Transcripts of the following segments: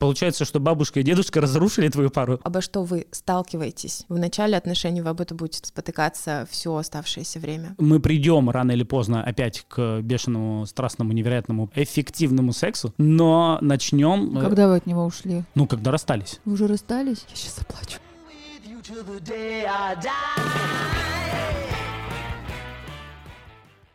Получается, что бабушка и дедушка разрушили твою пару. Обо что вы сталкиваетесь в начале отношений, вы об этом будете спотыкаться все оставшееся время. Мы придем рано или поздно опять к бешеному, страстному, невероятному, эффективному сексу, но начнем... э, Когда вы от него ушли? Ну, когда расстались. Вы уже расстались? Я сейчас заплачу.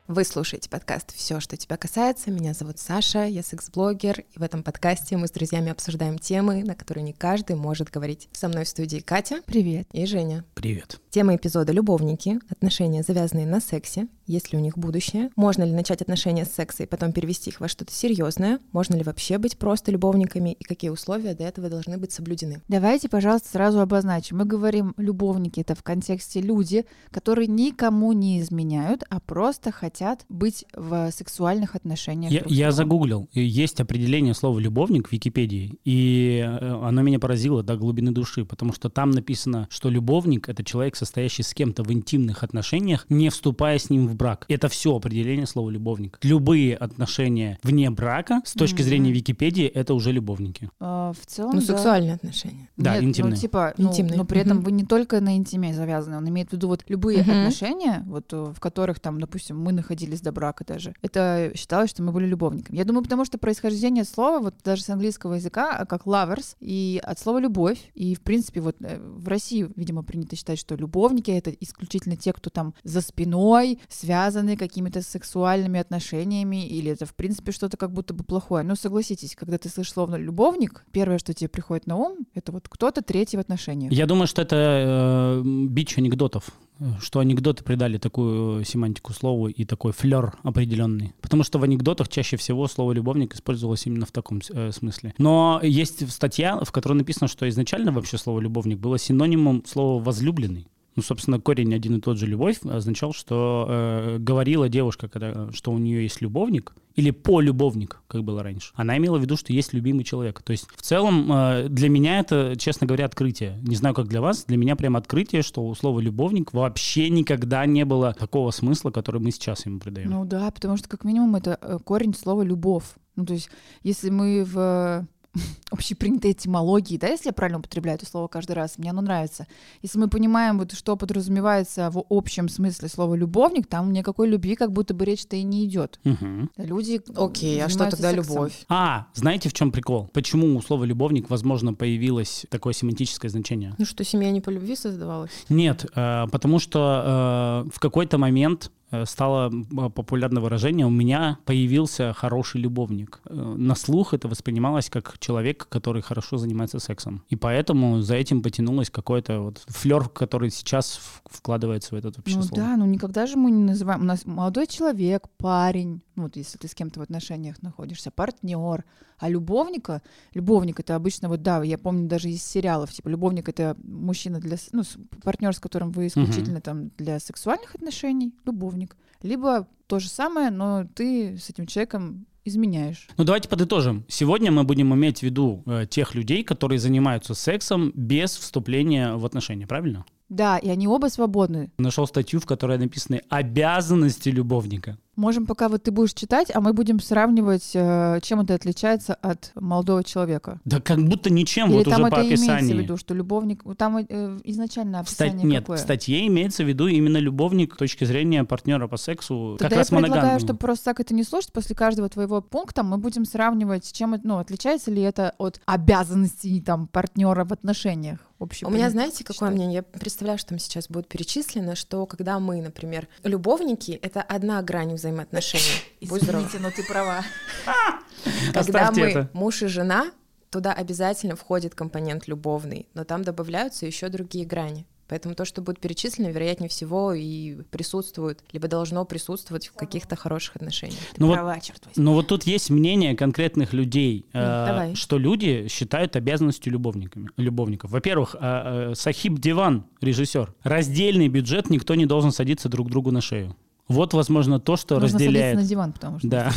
Вы слушаете подкаст «Все, что тебя касается». Меня зовут Саша, я секс-блогер, и в этом подкасте мы с друзьями обсуждаем темы, на которые не каждый может говорить. Со мной в студии Катя Привет. и Женя. Привет. Тема эпизода — любовники, отношения, завязанные на сексе, есть ли у них будущее, можно ли начать отношения с секса и потом перевести их во что-то серьезное, можно ли вообще быть просто любовниками и какие условия для этого должны быть соблюдены. Давайте, пожалуйста, сразу обозначим. Мы говорим любовники, это в контексте люди, которые никому не изменяют, а просто хотят быть в сексуальных отношениях. Я, я загуглил, есть определение слова «любовник» в Википедии, и э, оно меня поразило до глубины души, потому что там написано, что любовник — это человек, состоящий с кем-то в интимных отношениях, не вступая с ним в брак. Это все определение слова «любовник». Любые отношения вне брака, с точки Мгм. зрения Википедии, это уже любовники. А, в целом, Ну, да. сексуальные отношения. Да, Нет, интимные. Ну, типа, ну, Интимные. но при этом Мгм. вы не только на интиме завязаны, он имеет в виду вот любые Мгм. отношения, вот э, в которых там, допустим, мы находились до брака даже. Это считалось, что мы были любовниками. Я думаю, потому что происхождение слова, вот даже с английского языка, а, как lovers, и от слова любовь. И, в принципе, вот э, в России, видимо, принято считать, что любовники — это исключительно те, кто там за спиной, связаны какими-то сексуальными отношениями, или это, в принципе, что-то как будто бы плохое. Но согласитесь, когда ты слышишь словно «любовник», первое, что тебе приходит на ум, это вот кто-то третий в отношениях. Я думаю, что это э, бич анекдотов, что анекдоты придали такую семантику слову и такой флер определенный. Потому что в анекдотах чаще всего слово «любовник» использовалось именно в таком э, смысле. Но есть статья, в которой написано, что изначально вообще слово «любовник» было синонимом слова «возлюбленный». Ну, собственно, корень один и тот же «любовь» означал, что э, говорила девушка, когда, что у нее есть любовник, или полюбовник, как было раньше. Она имела в виду, что есть любимый человек. То есть, в целом, э, для меня это, честно говоря, открытие. Не знаю, как для вас, для меня прям открытие, что у слова «любовник» вообще никогда не было такого смысла, который мы сейчас ему придаем. Ну да, потому что как минимум это э, корень слова «любовь». Ну то есть если мы в общепринятой этимологии, да, если я правильно употребляю это слово каждый раз, мне оно нравится. Если мы понимаем, вот, что подразумевается в общем смысле слова «любовник», там никакой любви как будто бы речь-то и не идет. Мгм. Люди Окей, а что тогда сексом. любовь? А, знаете, в чем прикол? Почему у слова «любовник», возможно, появилось такое семантическое значение? Ну что, семья не по любви создавалась? Нет, э, потому что э, в какой-то момент э, стало э, популярное выражение «у меня появился хороший любовник». Э, На слух это воспринималось как человек, который хорошо занимается сексом. И поэтому за этим потянулось какой-то вот флер, который сейчас вкладывается в этот вообще Ну слово. да, ну никогда же мы не называем. У нас молодой человек, парень, ну вот если ты с кем-то в отношениях находишься, партнер. А любовника, любовник это обычно вот да, я помню даже из сериалов, типа любовник это мужчина для, ну партнер, с которым вы исключительно там для сексуальных отношений, любовник. Либо то же самое, но ты с этим человеком изменяешь. Ну давайте подытожим. Сегодня мы будем иметь в виду э, тех людей, которые занимаются сексом без вступления в отношения, правильно? Да, и они оба свободны. Нашел статью, в которой написаны обязанности любовника. Можем пока вот ты будешь читать, а мы будем сравнивать, э, чем это отличается от молодого человека. Да как будто ничем, Или вот там уже это по имеется в описанию. виду, что любовник... Там э, изначально В стать- описание Нет, какое? в статье имеется в виду именно любовник с точки зрения партнера по сексу, Тогда как раз я предлагаю, чтобы просто так это не слушать, после каждого твоего пункта мы будем сравнивать, чем это, ну, отличается ли это от обязанностей там партнера в отношениях. У меня, знаете, какое считать. мнение? Я представляю, что там сейчас будет перечислено, что когда мы, например, любовники, это одна грань взаимоотношений. Будь здоров. Извините, но ты права. Когда мы это. муж и жена, туда обязательно входит компонент любовный, но там добавляются еще другие грани. Поэтому то, что будет перечислено, вероятнее всего и присутствует, либо должно присутствовать в каких-то хороших отношениях. Ты Ну вот- права, черт возьми. Но вот тут есть мнение конкретных людей, э, давай. что люди считают обязанностью любовниками, любовников. Во-первых, э, э, Сахиб Диван, режиссер, раздельный бюджет, никто не должен садиться друг другу на шею. Вот, возможно, то, что Нужно разделяет... на диван, потому что... Да.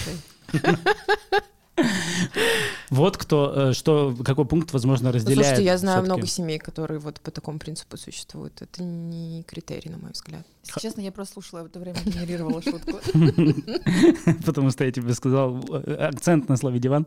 Вот кто, э, что, какой пункт, возможно, разделяет. Слушайте, я знаю много семей, которые вот по такому принципу существуют. Это не критерий, на мой взгляд. Если честно, я просто слушала в это время, генерировала шутку. Потому что я тебе сказал э, акцент на слове диван,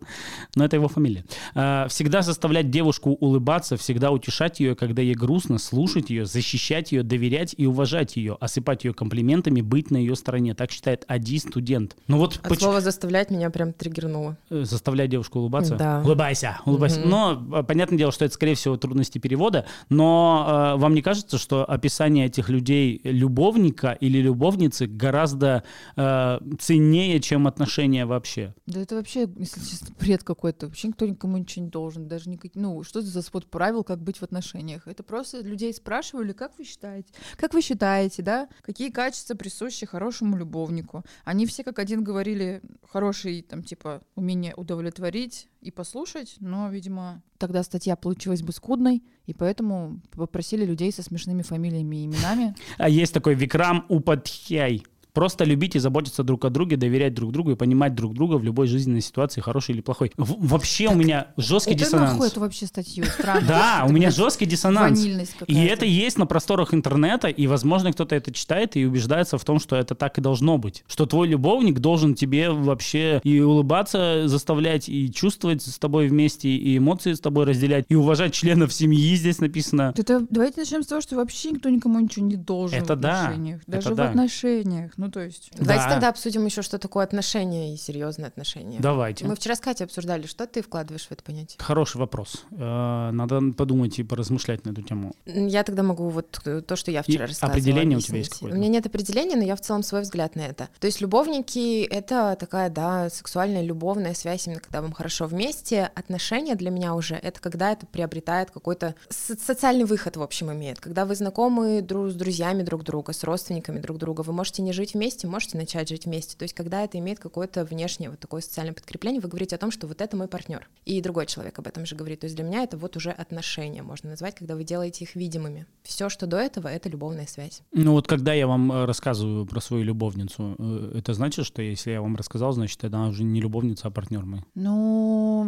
но это его фамилия. А, Всегда заставлять девушку улыбаться, всегда утешать ее, когда ей грустно, слушать ее, защищать ее, доверять и уважать ее, осыпать ее комплиментами, быть на ее стороне. Так считает Ади студент. Ну вот От поч- слова заставлять меня прям триггернуло. Заставлять девушку улыбаться. Да. Улыбайся, улыбайся. Мгм. Но э, понятное дело, что это, скорее всего, трудности перевода. Но э, вам не кажется, что описание этих людей любовника или любовницы гораздо э, ценнее, чем отношения вообще? Да это вообще, если честно, бред какой-то. Вообще никто никому ничего не должен. Даже никак... Ну, что это за спот правил, как быть в отношениях? Это просто людей спрашивали, как вы считаете? Как вы считаете, да? Какие качества присущи хорошему любовнику? Они все как один говорили, хороший, там, типа, умение удовлетворить и послушать, но, видимо, тогда статья получилась бы скудной, и поэтому попросили людей со смешными фамилиями и именами. А есть такой Викрам Упадхяй. Просто любить и заботиться друг о друге, доверять друг другу и понимать друг друга в любой жизненной ситуации, хорошей или плохой. В- вообще у меня жесткий Это диссонанс. нахуй эту вообще статью? Странно. Да, у меня жесткий диссонанс. И это есть на просторах интернета, и, возможно, кто-то это читает и убеждается в том, что это так и должно быть. Что твой любовник должен тебе вообще и улыбаться заставлять, и чувствовать с тобой вместе, и эмоции с тобой разделять, и уважать членов семьи, здесь написано. Это давайте начнем с того, что вообще никто никому ничего не должен Это в да, отношениях. это Даже в да. отношениях. Ну, то есть. Давайте Да. тогда обсудим еще, что такое отношения и серьезные отношения. Давайте. Мы вчера с Катей обсуждали, что ты вкладываешь в это понятие. Хороший вопрос. Э, Надо подумать и поразмышлять на эту тему. Я тогда могу вот э, то, что я вчера И рассказывала. определение у тебя объяснить. есть какое-то? У меня нет определения, но я в целом свой взгляд на это. То есть любовники — это такая, да, сексуальная, любовная связь, именно когда вам хорошо вместе. Отношения для меня уже — это когда это приобретает какой-то со- социальный выход, в общем, имеет. Когда вы знакомы друг с друзьями друг друга, с родственниками друг друга, вы можете не жить вместе, можете начать жить вместе. То есть когда это имеет какое-то внешнее вот такое социальное подкрепление, вы говорите о том, что вот это мой партнер. И другой человек об этом же говорит. То есть для меня это вот уже отношения, можно назвать, когда вы делаете их видимыми. Все, что до этого, это любовная связь. Ну вот когда я вам э, рассказываю про свою любовницу, э, это значит, что если я вам рассказал, значит, она уже не любовница, а партнер мой. Ну,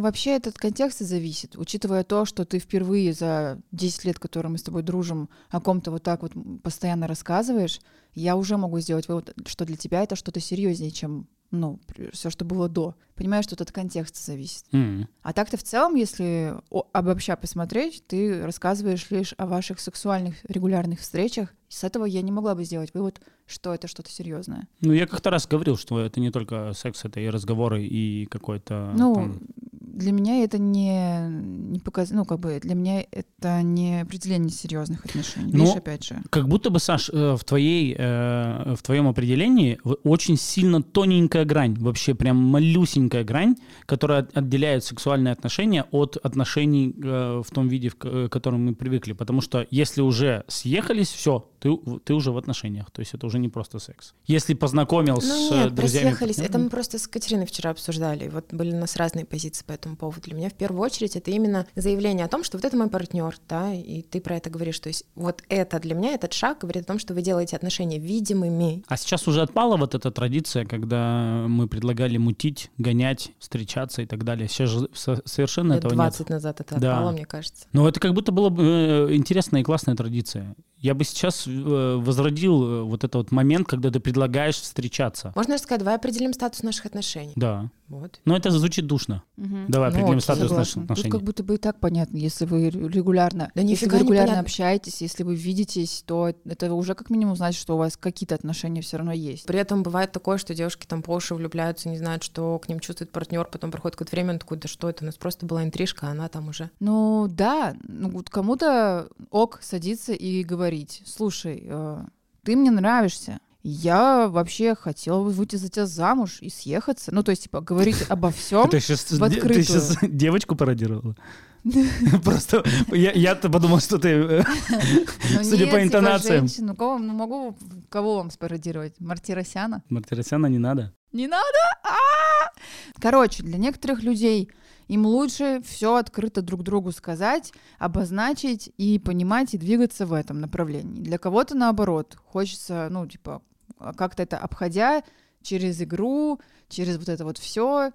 вообще этот контекст и зависит. Учитывая то, что ты впервые за 10 лет, которые мы с тобой дружим, о ком-то вот так вот постоянно рассказываешь, я уже могу сделать вывод, что для тебя это что-то серьезнее, чем ну, все, что было до. Понимаешь, что от контекста зависит. М. А так-то в целом, если обобща посмотреть, ты рассказываешь лишь о ваших сексуальных регулярных встречах. С этого я не могла бы сделать вывод, что это что-то серьезное. Ну, я как-то раз говорил, что это не только секс, это и разговоры, и какой-то... Ну, там- для меня это не, не показ... ну, как бы для меня это не определение серьезных отношений. Ну, Видишь, опять же. Как будто бы, Саш, э, в твоей, э, в твоем определении очень сильно тоненькая грань, вообще прям малюсенькая грань, которая от- отделяет сексуальные отношения от отношений э, в том виде, в к- к которому мы привыкли. Потому что если уже съехались, все, ты, ты уже в отношениях. То есть это уже не просто секс. Если познакомил с Ну э, нет, друзьями... просъехались. Это мы просто с Катериной вчера обсуждали. Вот были у нас разные позиции по этому поводу. Для меня в первую очередь это именно заявление о том, что вот это мой партнер, да, и ты про это говоришь. То есть вот это для меня, этот шаг говорит о том, что вы делаете отношения видимыми. А сейчас уже отпала вот эта традиция, когда мы предлагали мутить, гонять, встречаться и так далее. Сейчас же со- совершенно Лет этого 20 нет. назад это Да. отпало, мне кажется. Но это как будто было бы э, интересная и классная традиция. Я бы сейчас э, возродил э, вот этот вот момент, когда ты предлагаешь встречаться. Можно рассказать, давай определим статус наших отношений. Да. Вот. Но это звучит душно. Мгм. Давай Ну, определим окей, статус наших Согласна. Тут отношений. как будто бы и так понятно, если вы регулярно, Да если вы регулярно непонятно. общаетесь, если вы видитесь, то это уже как минимум значит, что у вас какие-то отношения все равно есть. При этом бывает такое, что девушки там по уши влюбляются, не знают, что к ним чувствует партнер, потом проходит какое-то время, он такой, да что это, у нас просто была интрижка, а она там уже. Ну да, ну вот кому-то ок садиться и говорить, слушай, э, ты мне нравишься. Я вообще хотела бы выйти за тебя замуж и съехаться. Ну, то есть, типа, говорить обо всем. Ты сейчас, в открытую. девочку пародировала? Просто я-то подумал, что ты... э, Ну, Судя по типа, интонациям. Ну, кого, ну, могу кого вам спародировать? Мартиросяна? Мартиросяна не надо. Не надо? А! Короче, для некоторых людей им лучше все открыто друг другу сказать, обозначить и понимать и двигаться в этом направлении. Для кого-то наоборот, хочется, ну, типа, как-то это обходя через игру, через вот это вот все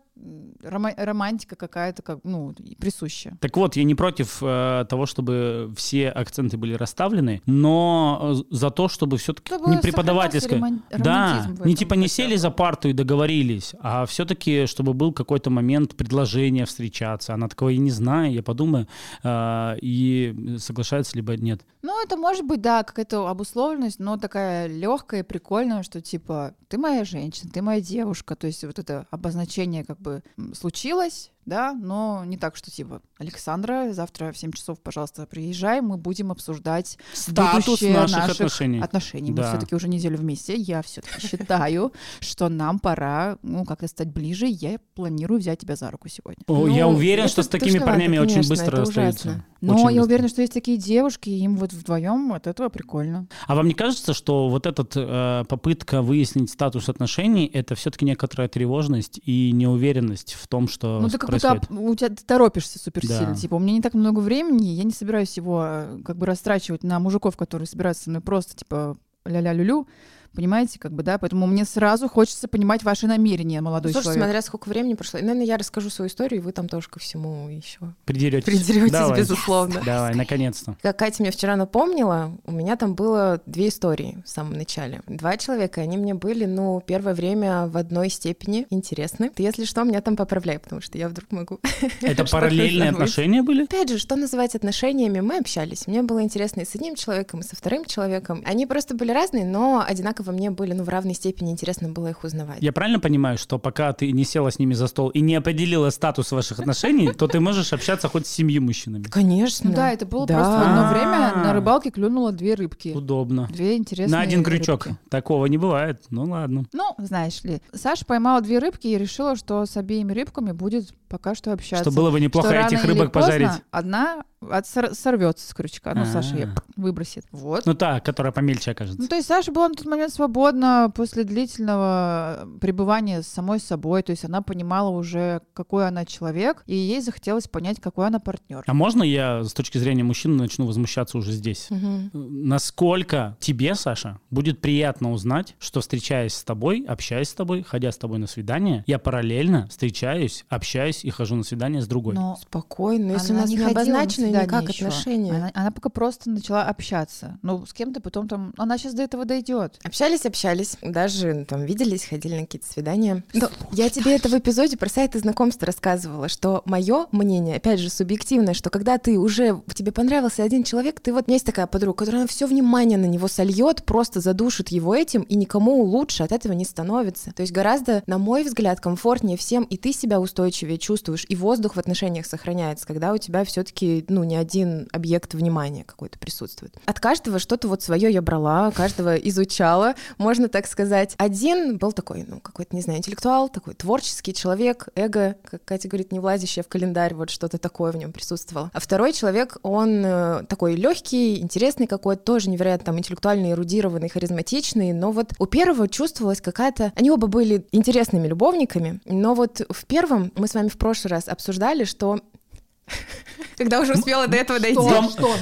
романтика какая-то как ну присущая. Так вот, я не против э, того, чтобы все акценты были расставлены, но э, за то, чтобы все-таки не преподавательское, роман... да, не типа не сели за парту и договорились, а все-таки чтобы был какой-то момент предложения встречаться. Она такого и не знает, я подумаю, э, и соглашается либо нет. Ну это может быть да какая-то обусловленность, но такая легкая, прикольная, что типа ты моя женщина, ты моя девушка, то есть вот это обозначение как бы случилось, да, но не так, что типа, Александра, завтра в 7 часов, пожалуйста, приезжай, мы будем обсуждать статус наших, наших отношений. отношений. Да. Мы все-таки уже неделю вместе, я все-таки считаю, что нам пора, ну, как-то стать ближе, я планирую взять тебя за руку сегодня. О, я ну, уверен, что с такими парнями очень быстро расстаются. Но я уверена, что есть такие девушки, им вот вдвоем от этого прикольно. А вам не кажется, что вот эта э, попытка выяснить статус отношений, это все-таки некоторая тревожность и неуверенность в том, что ну, будто у тебя ты торопишься суперсильно. Да. Типа, у меня не так много времени, я не собираюсь его э, как бы растрачивать на мужиков, которые собираются со мной просто, типа, ля-ля-лю-лю. Понимаете, как бы, да? Поэтому мне сразу хочется понимать ваши намерения, молодой Слушай, человек. смотря сколько времени прошло. наверное, я расскажу свою историю, и вы там тоже ко всему еще придеретесь. Придеретесь, Давай. безусловно. Давай, наконец-то. Как Катя мне вчера напомнила, у меня там было две истории в самом начале. Два человека, они мне были, ну, первое время в одной степени интересны. Ты, если что, меня там поправляй, потому что я вдруг могу... Это параллельные отношения были? Опять же, что называть отношениями? Мы общались. Мне было интересно и с одним человеком, и со вторым человеком. Они просто были разные, но одинаково мне были, ну, в равной степени интересно было их узнавать. Я правильно понимаю, что пока ты не села с ними за стол и не определила статус ваших отношений, то ты можешь общаться хоть с семью мужчинами? Конечно. Ну да, это было просто в одно время на рыбалке клюнуло две рыбки. Удобно. Две интересные На один крючок. Такого не бывает. Ну ладно. Ну, знаешь ли, Саша поймала две рыбки и решила, что с обеими рыбками будет пока что общаться. Что было бы неплохо этих рыбок пожарить. Одна от сорвется с крючка. Ну, Саша ее выбросит. Вот. Ну, та, которая помельче окажется. Ну, то есть Саша была на тот момент свободна после длительного пребывания с самой собой. То есть она понимала уже, какой она человек, и ей захотелось понять, какой она партнер. А можно я с точки зрения мужчины начну возмущаться уже здесь? Угу. Насколько тебе, Саша, будет приятно узнать, что встречаясь с тобой, общаясь с тобой, ходя с тобой на свидание, я параллельно встречаюсь, общаюсь и хожу на свидание с другой? Но спокойно, если у нас не, не обозначено никак еще. отношения. Она, она пока просто начала общаться. Ну, с кем-то потом там... Она сейчас до этого дойдет. Общались, общались. Даже ну, там виделись, ходили на какие-то свидания. Но я тебе это в эпизоде про сайты знакомств рассказывала, что мое мнение, опять же, субъективное, что когда ты уже... Тебе понравился один человек, ты вот... У меня есть такая подруга, которая все внимание на него сольет, просто задушит его этим, и никому лучше от этого не становится. То есть гораздо, на мой взгляд, комфортнее всем, и ты себя устойчивее чувствуешь, и воздух в отношениях сохраняется, когда у тебя все-таки, ну, не один объект внимания какой-то присутствует. От каждого что-то вот свое я брала, каждого изучала, можно так сказать. Один был такой, ну, какой-то, не знаю, интеллектуал, такой творческий человек, эго, как Катя говорит, не влазящее в календарь, вот что-то такое в нем присутствовало. А второй человек, он э, такой легкий, интересный какой-то, тоже невероятно там интеллектуальный, эрудированный, харизматичный, но вот у первого чувствовалась какая-то... Они оба были интересными любовниками, но вот в первом мы с вами в прошлый раз обсуждали, что когда уже успела до этого дойти. Что?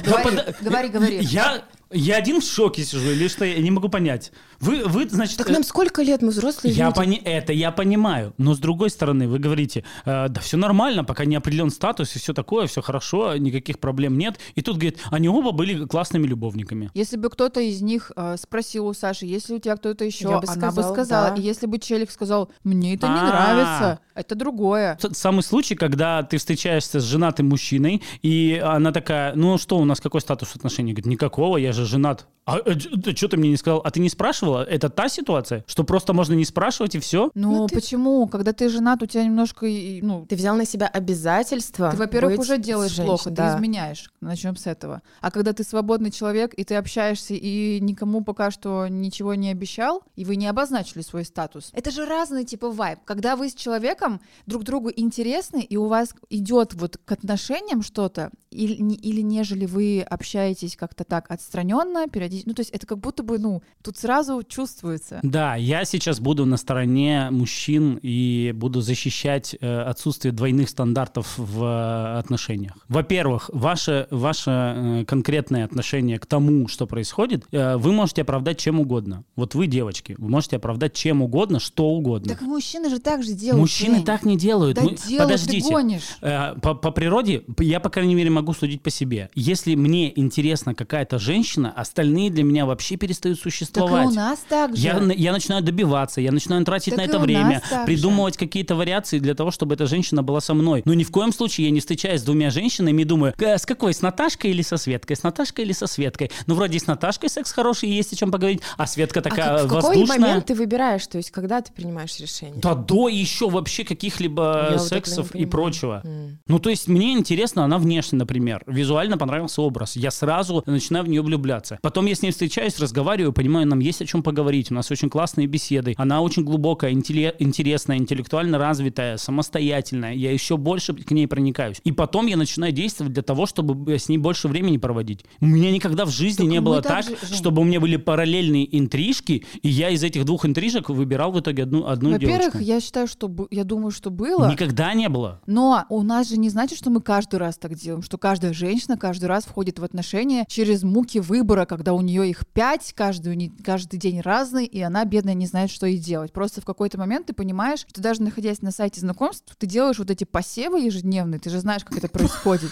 Говори, говори. Я я один в шоке сижу, или что, я не могу понять. Вы, вы значит... Так нам сколько лет, мы взрослые я люди. Пони... Это я понимаю, но с другой стороны, вы говорите, э, да все нормально, пока не определен статус и все такое, все хорошо, никаких проблем нет. И тут, говорит, они оба были классными любовниками. Если бы кто-то из них э, спросил у Саши, если у тебя кто-то еще, я бы она сказала, бы сказала. Да. И если бы челик сказал, мне это не а. нравится, это другое. Самый случай, когда ты встречаешься с женатым мужчиной, и она такая, ну что, у нас какой статус отношений? Говорит, никакого, я же женат. А, а, а что ты мне не сказал? А ты не спрашивала? Это та ситуация, что просто можно не спрашивать и все? Ну, ну ты... почему? Когда ты женат, у тебя немножко, ну... Ты взял на себя обязательства. Ты, во-первых, уже делаешь женщин, плохо, да. ты изменяешь. Начнем с этого. А когда ты свободный человек, и ты общаешься, и никому пока что ничего не обещал, и вы не обозначили свой статус. Это же разный типа вайб. Когда вы с человеком друг другу интересны, и у вас идет вот к отношениям что-то, или, не- или нежели вы общаетесь как-то так отстраненно, периодически. Ну, то есть это как будто бы, ну, тут сразу чувствуется. Да, я сейчас буду на стороне мужчин и буду защищать э, отсутствие двойных стандартов в э, отношениях. Во-первых, ваше, ваше э, конкретное отношение к тому, что происходит, э, вы можете оправдать чем угодно. Вот вы, девочки, вы можете оправдать чем угодно, что угодно. Так мужчины же так же делают. Мужчины Жень. так не делают. Да Мы- делают, Подождите. ты гонишь. Э, По, по природе, я, по крайней мере, могу судить по себе. Если мне интересна какая-то женщина, остальные для меня вообще перестают Так и существовать. у нас так же. Я, я начинаю добиваться, я начинаю тратить Так на это время, нас придумывать какие-то вариации для того, чтобы эта женщина была со мной. Но ни в коем случае я не встречаюсь с двумя женщинами и думаю, «Э, с какой, с Наташкой или со Светкой, с Наташкой или со Светкой. Ну, вроде с Наташкой секс хороший, есть о чем поговорить, а Светка А такая как- в какой воздушная. момент ты выбираешь, то есть когда ты принимаешь решение? Да до еще вообще каких-либо Я вот сексов не и прочего. М. Ну, то есть мне интересно она внешне, например. Визуально понравился образ. Я сразу начинаю в нее влюбляться. Потом я с ней встречаюсь, разговариваю, понимаю, нам есть о чем поговорить. У нас очень классные беседы. Она очень глубокая, интелле- интересная, интеллектуально развитая, самостоятельная. Я еще больше к ней проникаюсь. И потом я начинаю действовать для того, чтобы с ней больше времени проводить. У меня никогда в жизни Так не было так же, Жень. чтобы у меня были параллельные интрижки, и я из этих двух интрижек выбирал в итоге одну, одну Во-первых, девочку. я считаю, что я думаю, что было. Никогда не было. Но у нас же не значит, что мы каждый раз так делаем, что каждая женщина каждый раз входит в отношения через муки выбора, когда у нее их пять, каждый, не- каждый день разный, и она, бедная, не знает, что ей делать. Просто в какой-то момент ты понимаешь, что даже находясь на сайте знакомств, ты делаешь вот эти посевы ежедневные, ты же знаешь, как это происходит.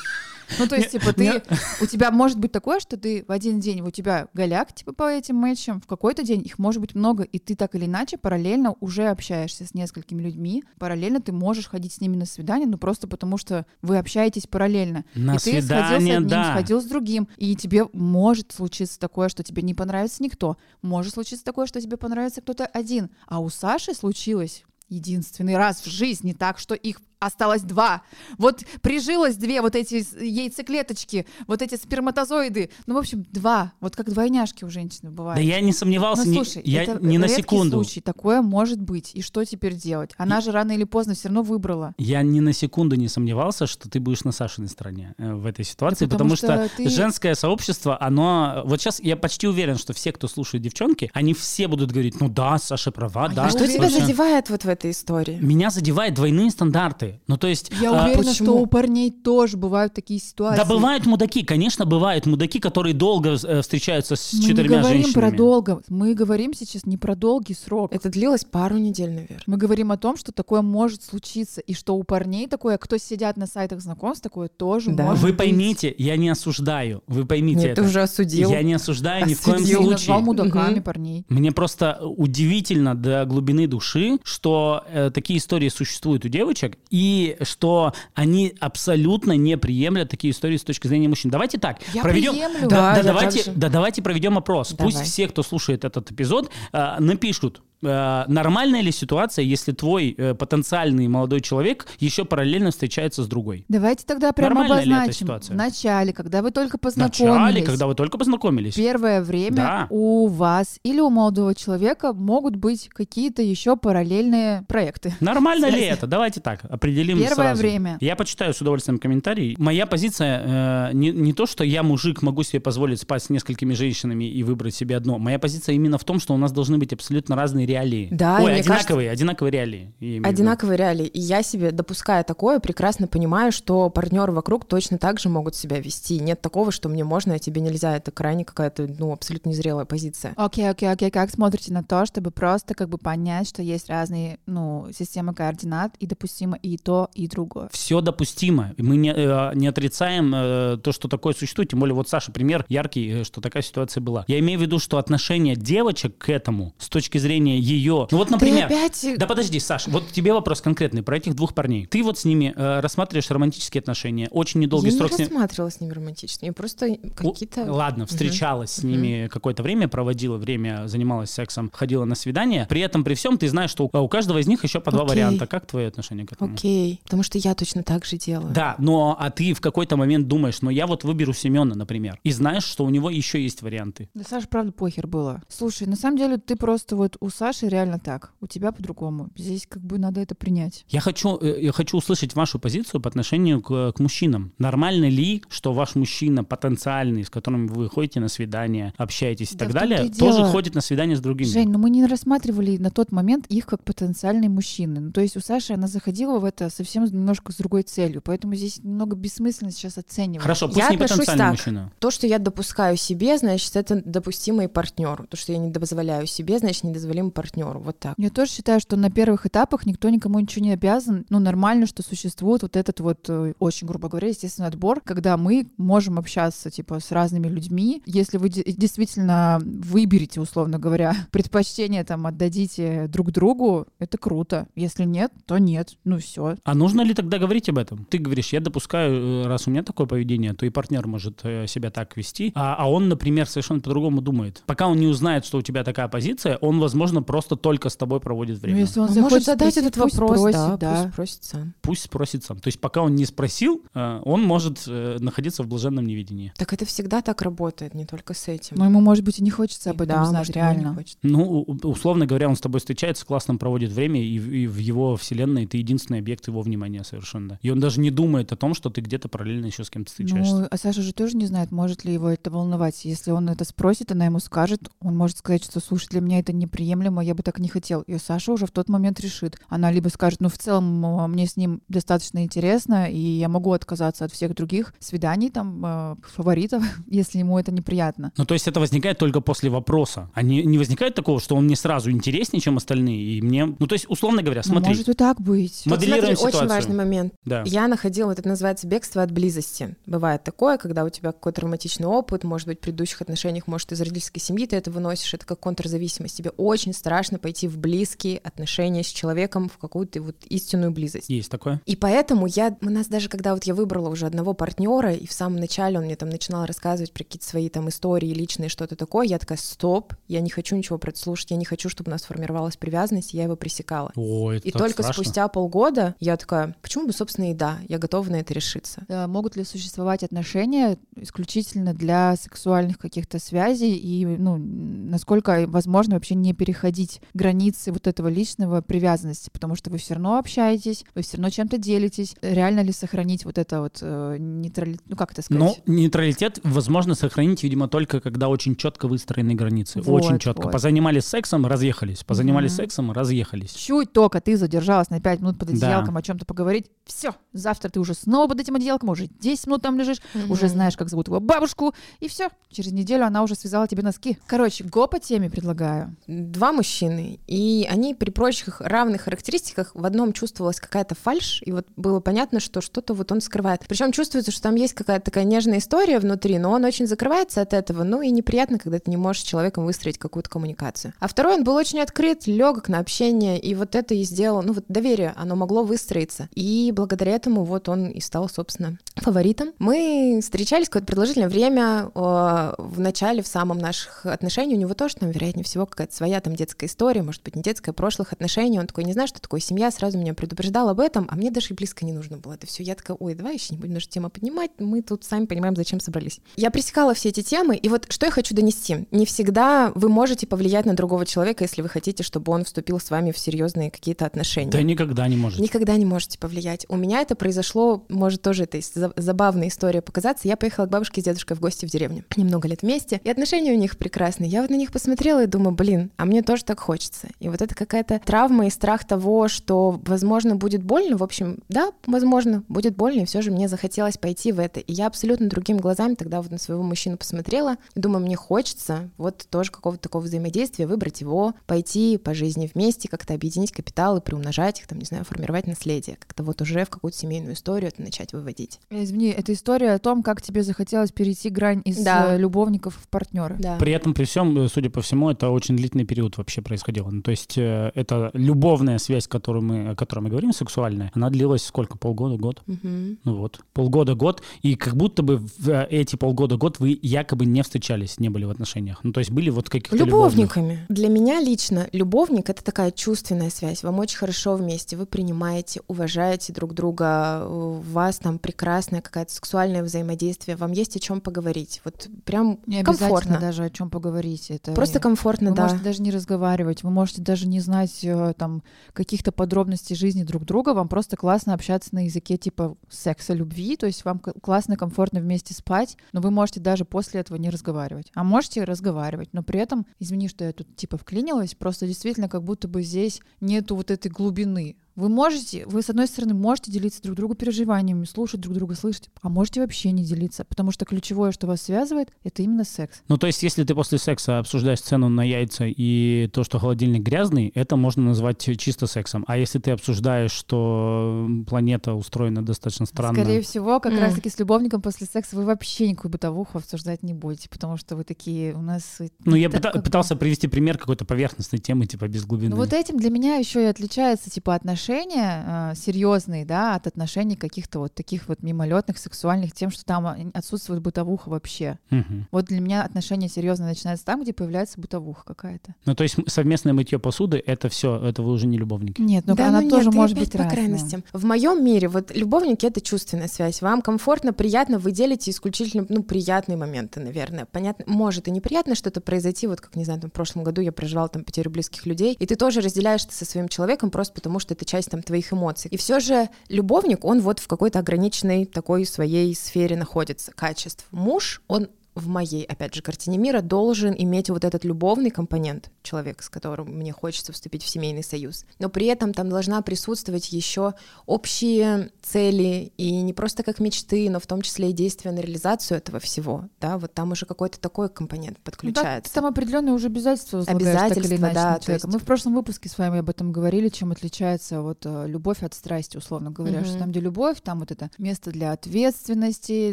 Ну, то есть, типа, ты, у тебя может быть такое, что ты в один день, у тебя голяк, типа, по этим матчам, в какой-то день их может быть много, и ты так или иначе параллельно уже общаешься с несколькими людьми, параллельно ты можешь ходить с ними на свидание, ну, просто потому что вы общаетесь параллельно. На и ты сходил с свидание, одним, да. сходил с другим, и тебе может случиться такое, что тебе не понравится никто, может случиться такое, что тебе понравится кто-то один, а у Саши случилось единственный раз в жизни так, что их осталось два. Вот прижилось две вот эти яйцеклеточки, вот эти сперматозоиды. Ну, в общем, два. Вот как двойняшки у женщин бывает. Да я не сомневался, Ну, ни- слушай, я это ни на секунду. случай. Такое может быть. И что теперь делать? Она же рано или поздно все равно выбрала. Я ни на секунду не сомневался, что ты будешь на Сашиной стороне э, в этой ситуации, Да потому потому, что что, ты- женское сообщество, оно... Вот сейчас я почти уверен, что все, кто слушает девчонки, они все будут говорить, ну да, Саша права, да. я Что тебя точно». задевает вот в этой истории? Меня задевают двойные стандарты. Ну, то есть... Я а, уверена, почему? что у парней тоже бывают такие ситуации. Да бывают мудаки, конечно, бывают мудаки, которые долго э, встречаются с Мы четырьмя говорим женщинами. про долго. Мы говорим сейчас не про долгий срок. Это длилось пару недель, наверное. Мы говорим о том, что такое может случиться, и что у парней такое, кто сидят на сайтах знакомств, такое тоже Да. может Вы быть. поймите, я не осуждаю. Вы поймите Нет, это. ты уже осудил. Я не осуждаю ни в коем Осудил. Ты назвал случае. мудаками Мгм. парней. Мне просто удивительно до глубины души, что э, такие истории существуют у девочек, и что они абсолютно не приемлят такие истории с точки зрения мужчин. Давайте так, Я проведем. приемлю. Да, Да, да давайте, да, давайте проведем опрос. Давай. Пусть все, кто слушает этот эпизод, э, напишут. Э, Нормальная ли ситуация, если твой э, потенциальный молодой человек еще параллельно встречается с другой? Давайте тогда прямо Нормальная ли эта обозначим. ситуация? В начале, когда вы только В познакомились, начале, когда вы только познакомились. первое время Да. у вас или у молодого человека могут быть какие-то еще параллельные проекты. Нормально ли это? Давайте так, определим Первое сразу. время. Я почитаю с удовольствием комментарий. Моя позиция э, не, не то, что я мужик, могу себе позволить спать с несколькими женщинами и выбрать себе одно. Моя позиция именно в том, что у нас должны быть абсолютно разные реалии. Да, Ой, и мне одинаковые, одинаковые реалии. Одинаковые реалии. И я себе, допуская такое, прекрасно понимаю, что партнеры вокруг точно так же могут себя вести. Нет такого, что мне можно, а тебе нельзя. Это крайне какая-то, ну, абсолютно незрелая позиция. Окей, окей, окей. Как смотрите на то, чтобы просто как бы понять, что есть разные, ну, системы координат, и допустимо и то, и другое. Все допустимо. Мы не, э, не отрицаем э, то, что такое существует. Тем более, вот Саша пример яркий, э, что такая ситуация была. Я имею в виду, что отношение девочек к этому с точки зрения ее. Ну вот, например. Ты опять... Да подожди, Саш, вот тебе вопрос конкретный про этих двух парней. Ты вот с ними э, рассматриваешь романтические отношения, очень недолгий я срок не с ними. рассматривала с ними романтично. Я просто У- какие-то... Ладно, встречалась с ними какое-то время, проводила время, занималась сексом, ходила на свидание. При этом, при всем, ты знаешь, что у, у каждого из них еще по два Окей. варианта. Как твое отношение к этому? Окей. Потому что я точно так же делаю. Да, но а ты в какой-то момент думаешь, ну я вот выберу Семена, например, и знаешь, что у него еще есть варианты. Да Саше, правда, похер было. Слушай, на самом деле ты просто вот у Саши Саши реально так, у тебя по-другому. Здесь как бы надо это принять. Я хочу, э, я хочу услышать вашу позицию по отношению к, к мужчинам. Нормально ли, что ваш мужчина потенциальный, с которым вы ходите на свидание, общаетесь и Да так далее, и тоже дело. ходит на свидание с другими? Жень, ну мы не рассматривали на тот момент их как потенциальные мужчины. Ну, то есть у Саши она заходила в это совсем немножко с другой целью, поэтому здесь немного бессмысленно сейчас оценивать. Хорошо, пусть Я не потенциальный так. мужчина. То, что я допускаю себе, значит, это допустимый партнер. То, что я не дозволяю себе, значит, недозволимый партнеру. Вот так. Я тоже считаю, что на первых этапах никто никому ничего не обязан. Ну, нормально, что существует вот этот вот, э, очень грубо говоря, естественный отбор, когда мы можем общаться, типа, с разными людьми. Если вы де- действительно выберете, условно говоря, предпочтение там отдадите друг другу, это круто. Если нет, то нет. Ну, все. А нужно ли тогда говорить об этом? Ты говоришь, я допускаю, э, раз у меня такое поведение, то и партнер может э, себя так вести, а, а он, например, совершенно по-другому думает. Пока он не узнает, что у тебя такая позиция, он, возможно, просто только с тобой проводит Ну, время. если он Он захочет может задать спросить, этот пусть вопрос, спросит, да, да. пусть спросит сам. Пусть спросит сам. То есть пока он не спросил, э, он может э, находиться в блаженном неведении. Так это всегда так работает, не только с этим. Но ему, может быть, и не хочется об этом да, знать, реально. Ну, условно говоря, он с тобой встречается, классно проводит время, и, в- и в его вселенной ты единственный объект его внимания совершенно. И он даже не думает о том, что ты где-то параллельно еще с кем-то встречаешься. Ну, а Саша же тоже не знает, может ли его это волновать. Если он это спросит, она ему скажет, он может сказать, что, слушай, для меня это неприемлемо, я бы так не хотел. И Саша уже в тот момент решит. Она либо скажет, ну, в целом, мне с ним достаточно интересно, и я могу отказаться от всех других свиданий, там, э, фаворитов, если ему это неприятно. Ну, то есть это возникает только после вопроса. А не, не возникает такого, что он мне сразу интереснее, чем остальные, и мне... Ну, то есть, условно говоря, Ну, смотри, может и так быть. Моделируем смотри, очень ситуацию. важный момент. да. Я находила, вот это называется бегство от близости. Бывает такое, когда у тебя какой-то травматичный опыт, может быть, в предыдущих отношениях, может, из родительской семьи ты это выносишь, это как контрзависимость. Тебе очень страшно пойти в близкие отношения с человеком, в какую-то вот истинную близость. Есть такое. И поэтому я, у нас даже когда вот я выбрала уже одного партнера, и в самом начале он мне там начинал рассказывать про какие-то свои там истории личные, что-то такое, я такая, стоп, я не хочу ничего про это слушать, я не хочу, чтобы у нас формировалась привязанность, я его пресекала. О, это И так только страшно. спустя полгода я такая, почему бы, собственно, и да, я готова на это решиться. Э, Могут ли существовать отношения исключительно для сексуальных каких-то связей и, ну, насколько возможно вообще не переходить границы вот этого личного привязанности, потому что вы все равно общаетесь, вы все равно чем-то делитесь. Реально ли сохранить вот это вот э, нейтралитет, ну как это сказать? нейтралитет возможно сохранить, видимо, только когда очень четко выстроены границы. Вот, очень четко. вот. Позанимались сексом, разъехались. Позанимались Мгм. сексом, разъехались. Чуть только ты задержалась на 5 минут под Да. одеялком о чем-то поговорить, все, завтра ты уже снова под этим одеялком, уже 10 минут там лежишь, уже знаешь, как зовут его бабушку, и все. Через неделю она уже связала тебе носки. Короче, го по теме предлагаю. Два мужчины, и они при прочих равных характеристиках в одном чувствовалась какая-то фальшь, и вот было понятно, что что-то вот он скрывает. Причем чувствуется, что там есть какая-то такая нежная история внутри, но он очень закрывается от этого, ну и неприятно, когда ты не можешь с человеком выстроить какую-то коммуникацию. А второй, он был очень открыт, легок на общение, и вот это и сделал, ну вот доверие, оно могло выстроиться. И благодаря этому вот он и стал, собственно, фаворитом. Мы встречались какое-то продолжительное время в начале, в самом наших отношений. У него тоже там, вероятнее всего, какая-то своя там детская история, может быть, не детская, прошлых отношений. Он такой, не знаю, что такое семья, сразу меня предупреждал об этом, а мне даже и близко не нужно было это все. Я такая, ой, давай еще не будем нашу тему поднимать, мы тут сами понимаем, зачем собрались. Я пресекала все эти темы, и вот что я хочу донести. Не всегда вы можете повлиять на другого человека, если вы хотите, чтобы он вступил с вами в серьезные какие-то отношения. Да никогда не может. Никогда не можете повлиять. У меня это произошло, может, тоже это забавная история показаться. Я поехала к бабушке с дедушкой в гости в деревню. Немного лет вместе. И отношения у них прекрасные. Я вот на них посмотрела и думаю, блин, а мне тоже так хочется. И вот это какая-то травма и страх того, что, возможно, будет больно. В общем, да, возможно, будет больно, и все же мне захотелось пойти в это. И я абсолютно другими глазами тогда вот на своего мужчину посмотрела и думаю, мне хочется вот тоже какого-то такого взаимодействия, выбрать его, пойти по жизни вместе, как-то объединить капиталы, приумножать их, там, не знаю, формировать наследие, как-то вот уже в какую-то семейную историю это начать выводить. Извини, это история о том, как тебе захотелось перейти грань из Да. э, любовников в партнера. Да. При этом, при всем, э, судя по всему, это очень длительный период вообще происходило. Ну, то есть э, это любовная связь, которую мы, о которой мы говорим, сексуальная, она длилась сколько? Полгода, год? Мгм. Ну вот, полгода, год, и как будто бы в э, эти полгода, год вы якобы не встречались, не были в отношениях. Ну то есть были вот каких-то любовных. Любовниками. Для меня лично любовник — это такая чувственная связь. Вам очень хорошо вместе, вы принимаете, уважаете друг друга, у вас там прекрасное какое-то сексуальное взаимодействие, вам есть о чем поговорить. Вот прям Не обязательно комфортно. даже о чем поговорить. Это Просто комфортно, Вы да. можете даже не разговаривать разговаривать, вы можете даже не знать э, там каких-то подробностей жизни друг друга, вам просто классно общаться на языке типа секса, любви, то есть вам классно, комфортно вместе спать, но вы можете даже после этого не разговаривать. А можете разговаривать, но при этом, извини, что я тут типа вклинилась, просто действительно как будто бы здесь нету вот этой глубины. Вы можете, вы с одной стороны можете делиться друг другу переживаниями, слушать друг друга, слышать, а можете вообще не делиться, потому что ключевое, что вас связывает, это именно секс. Ну, то есть, если ты после секса обсуждаешь цену на яйца и то, что холодильник грязный, это можно назвать чисто сексом. А если ты обсуждаешь, что планета устроена достаточно странно... Скорее всего, как mm. раз-таки с любовником после секса вы вообще никакую бытовуху обсуждать не будете, потому что вы такие, у нас... Ну, я пыта- пытался привести пример какой-то поверхностной темы, типа без глубины. Ну, вот этим для меня еще и отличается, типа, отношения отношения э, серьезные, да, от отношений каких-то вот таких вот мимолетных сексуальных тем, что там а, отсутствует бытовуха вообще. Угу. Вот для меня отношения серьезные начинаются там, где появляется бытовуха какая-то. Ну то есть совместное мытье посуды это все, это вы уже не любовники. Нет, но да, она ну, тоже нет, может быть по разная. крайностям. В моем мире вот любовники это чувственная связь. Вам комфортно, приятно, вы делите исключительно ну приятные моменты, наверное. Понятно, может и неприятно что-то произойти, вот как не знаю, там, в прошлом году я проживала там потерю близких людей, и ты тоже разделяешь это со своим человеком просто потому, что это часть часть там твоих эмоций. И все же любовник, он вот в какой-то ограниченной такой своей сфере находится качеств. Муж, он в моей, опять же, картине мира должен иметь вот этот любовный компонент, человек, с которым мне хочется вступить в семейный союз. Но при этом там должна присутствовать еще общие цели, и не просто как мечты, но в том числе и действия на реализацию этого всего. Да, вот там уже какой-то такой компонент подключается. Ну, да, там определенные уже обязательства Обязательства, так или иначе, да. То есть... Мы в прошлом выпуске с вами об этом говорили, чем отличается вот э, любовь от страсти, условно говоря, угу. что там, где любовь, там вот это место для ответственности,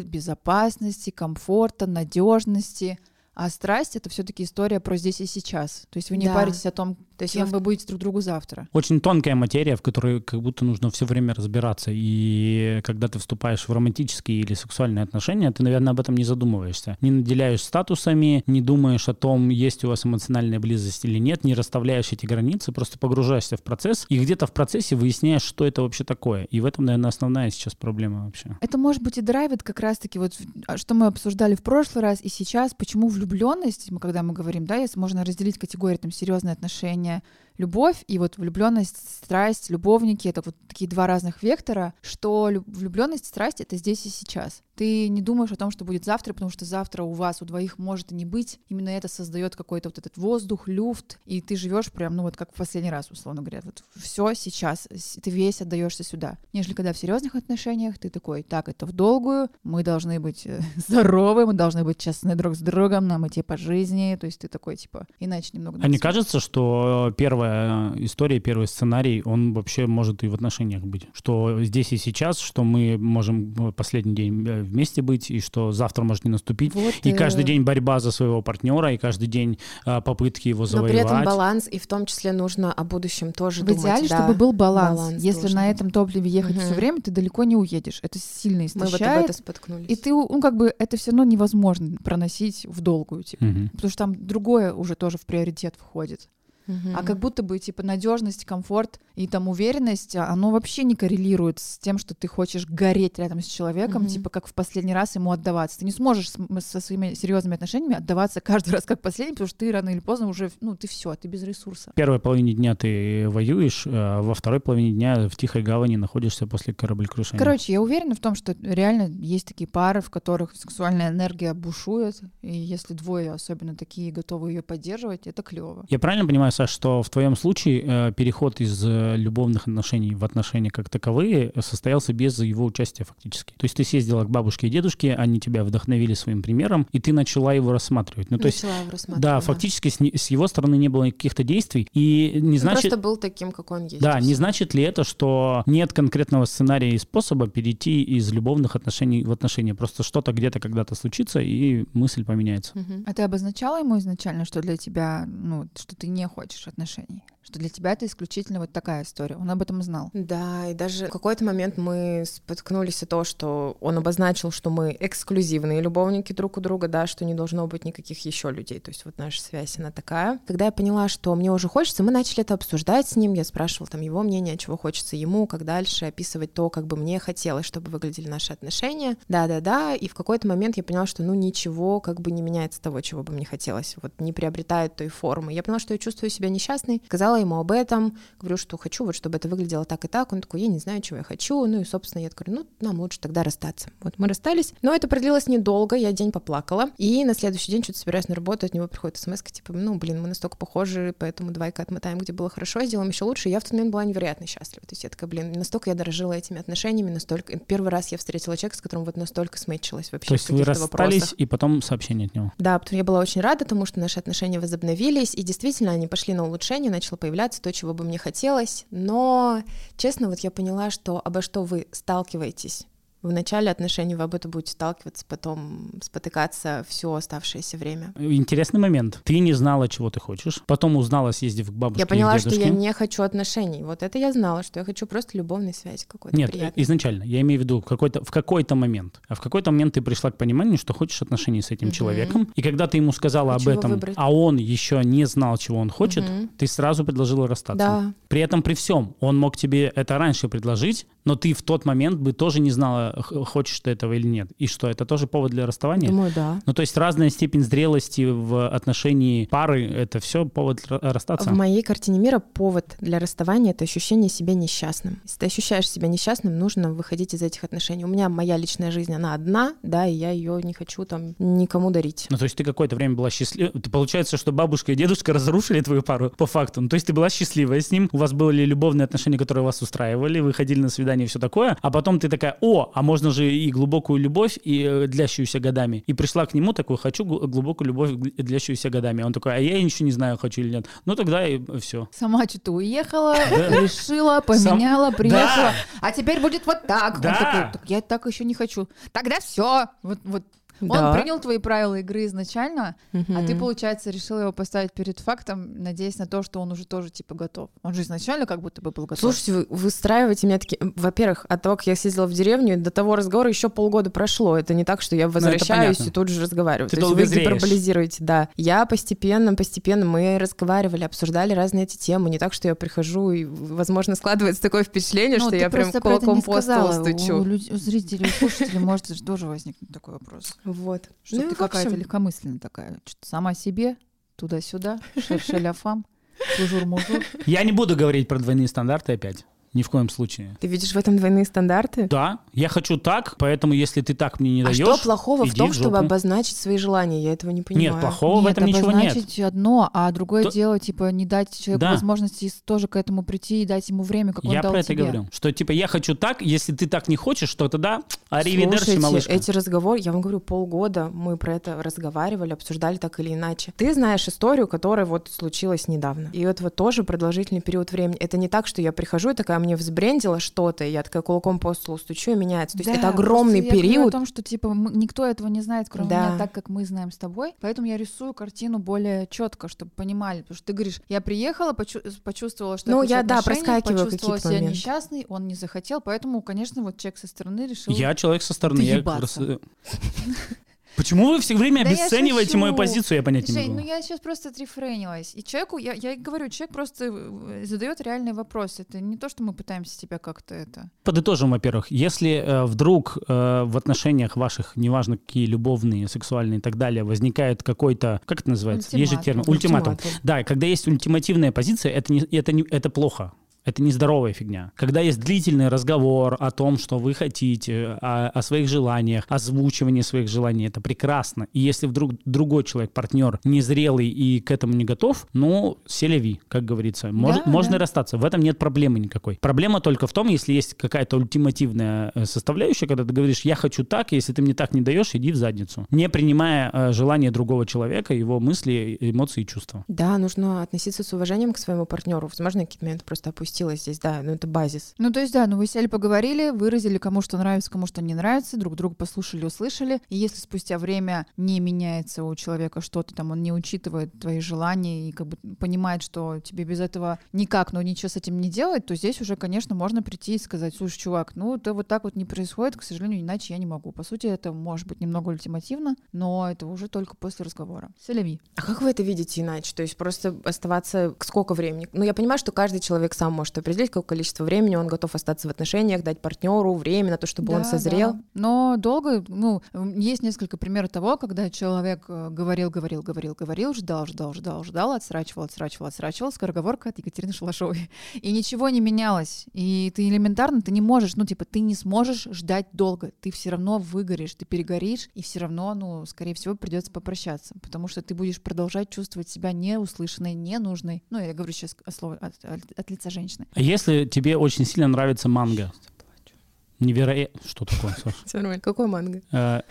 безопасности, комфорта, надежности надежности, а страсть это все-таки история про здесь и сейчас. То есть вы не да. паритесь о том, то есть кем вы будете друг другу завтра. Очень тонкая материя, в которой как будто нужно все время разбираться. И когда ты вступаешь в романтические или сексуальные отношения, ты, наверное, об этом не задумываешься. Не наделяешь статусами, не думаешь о том, есть у вас эмоциональная близость или нет, не расставляешь эти границы, просто погружаешься в процесс и где-то в процессе выясняешь, что это вообще такое. И в этом, наверное, основная сейчас проблема вообще. Это может быть и драйвит как раз-таки вот, а, что мы обсуждали в прошлый раз и сейчас, почему в влюбленность, мы, когда мы говорим, да, если можно разделить категории там серьезные отношения, любовь и вот влюбленность, страсть, любовники это вот такие два разных вектора, что влюбленность, страсть это здесь и сейчас. Ты не думаешь о том, что будет завтра, потому что завтра у вас, у двоих может и не быть. Именно это создает какой-то вот этот воздух, люфт, и ты живешь прям, ну вот как в последний раз, условно говоря. Вот все сейчас, ты весь отдаешься сюда. Нежели когда в серьезных отношениях ты такой, так, это в долгую, мы должны быть э, здоровы, мы должны быть честны друг с другом, нам идти по жизни, то есть ты такой, типа, иначе немного... А не кажется, что первая история, первый сценарий, он вообще может и в отношениях быть? Что здесь и сейчас, что мы можем э, последний день э, вместе быть, и что завтра может не наступить. Вот, и каждый э... день борьба за своего партнера, и каждый день э, попытки его завоевать. Но при этом баланс, и в том числе нужно о будущем тоже в думать. В идеале, да. чтобы был баланс. баланс Если на этом топливе ехать угу. все время, ты далеко не уедешь. Это сильно истощает. Мы вот об это споткнулись. И ты, ну, как бы, это все равно невозможно проносить в долгую, типа. Угу. Потому что там другое уже тоже в приоритет входит. Угу. А как будто бы, типа, надежность, комфорт и там уверенность, а, оно вообще не коррелирует с тем, что ты хочешь гореть рядом с человеком, угу. типа, как в последний раз ему отдаваться. Ты не сможешь с, со своими серьезными отношениями отдаваться каждый раз как последний, потому что ты рано или поздно уже, ну, ты все, ты без ресурса. В первой половине дня ты воюешь, а во второй половине дня в тихой гавани находишься после кораблекрушения. Короче, я уверена в том, что реально есть такие пары, в которых сексуальная энергия бушует, и если двое особенно такие готовы ее поддерживать, это клево. Я правильно понимаю, Саш, что в твоем случае э, переход из э, любовных отношений в отношения как таковые состоялся без его участия фактически. То есть ты съездила к бабушке и дедушке, они тебя вдохновили своим примером, и ты начала его рассматривать. Ну, то начала есть, его рассматривать. Да, да. фактически с, с его стороны не было каких-то действий, и не значит... Он просто был таким, как он есть. Да, не значит ли это, что нет конкретного сценария и способа перейти из любовных отношений в отношения? Просто что-то где-то когда-то случится, и мысль поменяется. Угу. А ты обозначала ему изначально, что для тебя, ну, что ты не хочешь отношений? Что для тебя это исключительно вот такая история. Он об этом знал. Да, и даже в какой-то момент мы споткнулись о том, что он обозначил, что мы эксклюзивные любовники друг у друга, да, что не должно быть никаких еще людей. То есть вот наша связь, она такая. Когда я поняла, что мне уже хочется, мы начали это обсуждать с ним. Я спрашивала там его мнение, чего хочется ему, как дальше описывать то, как бы мне хотелось, чтобы выглядели наши отношения. Да-да-да. И в какой-то момент я поняла, что ну ничего как бы не меняется того, чего бы мне хотелось. Вот не приобретает той формы. Я поняла, что я чувствую себя несчастной. Сказала ему об этом. Говорю, что хочу, вот чтобы это выглядело так и так. Он такой, я не знаю, чего я хочу. Ну и, собственно, я говорю, ну, нам лучше тогда расстаться. Вот мы расстались. Но это продлилось недолго. Я день поплакала. И на следующий день что-то собираюсь на работу, от него приходит смс типа, ну, блин, мы настолько похожи, поэтому давай-ка отмотаем, где было хорошо, сделаем еще лучше. И я в тот момент была невероятно счастлива. То есть я такая, блин, настолько я дорожила этими отношениями, настолько... Первый раз я встретила человека, с которым вот настолько смычилась вообще То есть вы расстались вопросах. и потом сообщение от него? Да, потому я была очень рада тому, что наши отношения возобновились, и действительно они пошли на улучшение, начало появляться то, чего бы мне хотелось. Но, честно, вот я поняла, что обо что вы сталкиваетесь в начале отношений вы об этом будете сталкиваться, потом спотыкаться все оставшееся время. Интересный момент. Ты не знала, чего ты хочешь, потом узнала, съездив к бабушке Я поняла, что я не хочу отношений. Вот это я знала, что я хочу просто любовной связи какой-то Нет, приятной. изначально. Я имею в виду в какой-то, в какой-то момент. А в какой-то момент ты пришла к пониманию, что хочешь отношений с этим угу. человеком. И когда ты ему сказала хочу об этом, а он еще не знал, чего он хочет, угу. ты сразу предложила расстаться. Да. При этом при всем он мог тебе это раньше предложить, но ты в тот момент бы тоже не знала, хочешь ты этого или нет. И что, это тоже повод для расставания? Думаю, да. Ну, то есть разная степень зрелости в отношении пары — это все повод расстаться? В моей картине мира повод для расставания — это ощущение себя несчастным. Если ты ощущаешь себя несчастным, нужно выходить из этих отношений. У меня моя личная жизнь, она одна, да, и я ее не хочу там никому дарить. Ну, то есть ты какое-то время была счастлива. Получается, что бабушка и дедушка разрушили твою пару по факту. Ну, то есть ты была счастливая с ним, у вас были любовные отношения, которые вас устраивали, вы ходили на свидание и все такое, а потом ты такая, о, а можно же и глубокую любовь, и э, длящуюся годами. И пришла к нему такой, хочу глубокую любовь, длящуюся годами. Он такой, а я ничего не знаю, хочу или нет. Ну тогда и все. Сама что-то уехала, решила, поменяла, приехала. А теперь будет вот так. Он такой, я так еще не хочу. Тогда все. Вот, вот да. Он принял твои правила игры изначально, угу. а ты, получается, решил его поставить перед фактом, надеясь на то, что он уже тоже типа готов. Он же изначально как будто бы был готов. Слушайте, вы выстраиваете меня такие... Во-первых, от того, как я съездила в деревню, до того разговора еще полгода прошло. Это не так, что я ну, возвращаюсь и тут же разговариваю. Ты то есть вы зреешь. гиперболизируете, да. Я постепенно, постепенно, мы разговаривали, обсуждали разные эти темы. Не так, что я прихожу и, возможно, складывается такое впечатление, ну, что я прям кулаком по столу стучу. У, у зрителей, у слушателей может тоже возникнуть такой вопрос. Вот. Что ну, ты какая-то легкомысленная такая. Что-то сама себе, туда-сюда, шершеляфам, тужур-мужур. Я не буду говорить про двойные стандарты опять. Ни в коем случае. Ты видишь в этом двойные стандарты? Да. Я хочу так, поэтому если ты так мне не даешь, А что плохого в том, в чтобы обозначить свои желания? Я этого не понимаю. Нет, плохого нет, в этом ничего нет. обозначить одно, а другое То... дело, типа, не дать человеку да. возможности тоже к этому прийти и дать ему время, как он я дал про это тебе. говорю. Что, типа, я хочу так, если ты так не хочешь, то тогда аривидерчи, малышка. эти разговоры, я вам говорю, полгода мы про это разговаривали, обсуждали так или иначе. Ты знаешь историю, которая вот случилась недавно. И это вот тоже продолжительный период времени. Это не так, что я прихожу и такая, мне взбрендила, что-то, я такая кулаком по столу стучу, и меняется. То есть да, это огромный я период. о том, что типа мы, никто этого не знает, кроме да. меня, так как мы знаем с тобой. Поэтому я рисую картину более четко, чтобы понимали. Потому что ты говоришь, я приехала, почу- почувствовала, что ну, я, я да, проскакиваю почувствовала себя моменты. несчастный, он не захотел, поэтому, конечно, вот человек со стороны решил. Я человек со стороны, я как раз... Почему вы все время да обесцениваете мою позицию, я понять Жень, не могу. ну я сейчас просто отрефренилась. И человеку, я, я говорю, человек просто э, задает реальный вопрос. Это не то, что мы пытаемся тебя как-то это... Подытожим, во-первых. Если э, вдруг э, в отношениях ваших, неважно какие, любовные, сексуальные и так далее, возникает какой-то, как это называется? Ультиматум. Есть же термин, ультиматум. ультиматум. Да, когда есть ультимативная позиция, это, не, это, не, это плохо. Это нездоровая фигня. Когда есть длительный разговор о том, что вы хотите, о, о своих желаниях, озвучивание своих желаний, это прекрасно. И если вдруг другой человек, партнер, незрелый и к этому не готов, ну, селеви, как говорится. Мож, да, можно да. расстаться. В этом нет проблемы никакой. Проблема только в том, если есть какая-то ультимативная э, составляющая, когда ты говоришь, я хочу так, если ты мне так не даешь, иди в задницу. Не принимая э, желание другого человека, его мысли, эмоции и чувства. Да, нужно относиться с уважением к своему партнеру. Возможно, какие-то моменты просто опустить опустилось здесь, да, ну это базис. Ну, то есть, да, ну вы сели, поговорили, выразили, кому что нравится, кому что не нравится, друг друга послушали, услышали. И если спустя время не меняется у человека что-то, там он не учитывает твои желания и как бы понимает, что тебе без этого никак, но ничего с этим не делать, то здесь уже, конечно, можно прийти и сказать, слушай, чувак, ну это вот так вот не происходит, к сожалению, иначе я не могу. По сути, это может быть немного ультимативно, но это уже только после разговора. Селяви. А как вы это видите иначе? То есть просто оставаться сколько времени? Ну, я понимаю, что каждый человек сам может определить, какое количество времени он готов остаться в отношениях, дать партнеру время на то, чтобы Да, он созрел. да. Но долго, ну, есть несколько примеров того, когда человек э, говорил, говорил, говорил, говорил, ждал, ждал, ждал, ждал, отсрачивал, отсрачивал, отсрачивал, скороговорка от Екатерины Шалашовой. И ничего не менялось. И ты элементарно, ты не можешь, ну, типа, ты не сможешь ждать долго. Ты все равно выгоришь, ты перегоришь, и все равно, ну, скорее всего, придется попрощаться. Потому что ты будешь продолжать чувствовать себя неуслышанной, ненужной. Ну, я говорю сейчас о слове от, от- от лица женщины. А если тебе очень сильно нравится манго? Невероятно. Что такое, Саша? Все нормально. Какой манго? Э,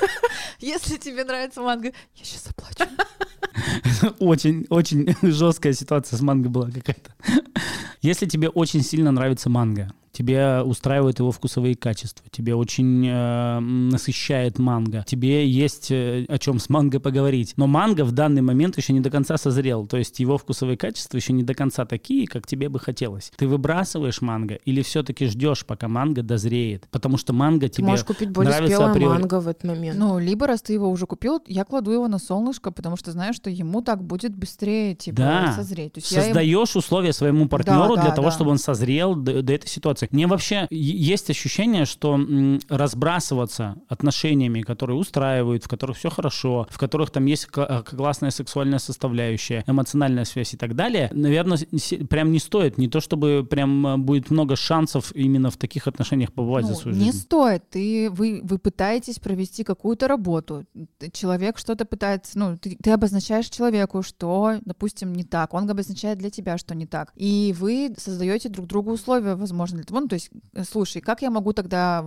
Если тебе нравится манго, я сейчас заплачу. Очень, очень жесткая ситуация с манго была какая-то. Если тебе очень сильно нравится манго, тебе устраивают его вкусовые качества, тебе очень э, насыщает манго, тебе есть э, о чем с манго поговорить. Но манго в данный момент еще не до конца созрел, то есть его вкусовые качества еще не до конца такие, как тебе бы хотелось. Ты выбрасываешь манго или все-таки ждешь, пока манго дозреет? Потому что манго Ты тебе можешь купить более спелое априори. манго в этот момент. Ну, либо раз ты его уже купил, я кладу его на солнышко, потому что знаю, что ему так будет быстрее, типа, Да. созреть. То есть я им- Создаешь условия своему партнеру Да, для да, того, да. чтобы он созрел до, до этой ситуации. Мне вообще есть ощущение, что разбрасываться отношениями, которые устраивают, в которых все хорошо, в которых там есть э, классная сексуальная составляющая, эмоциональная связь и так далее, наверное, прям не стоит. Не то чтобы прям э, будет много шансов именно в таких отношениях побывать за Ну, свою не жизнь. стоит. Ты, вы, вы пытаетесь провести какую-то работу. Человек что-то пытается... Ну, ты, ты обозначаешь человеку, что, допустим, не так. Он обозначает для тебя, что не так. И вы создаете друг другу условия, возможно, для того. Ну, то есть, э, слушай, как я могу тогда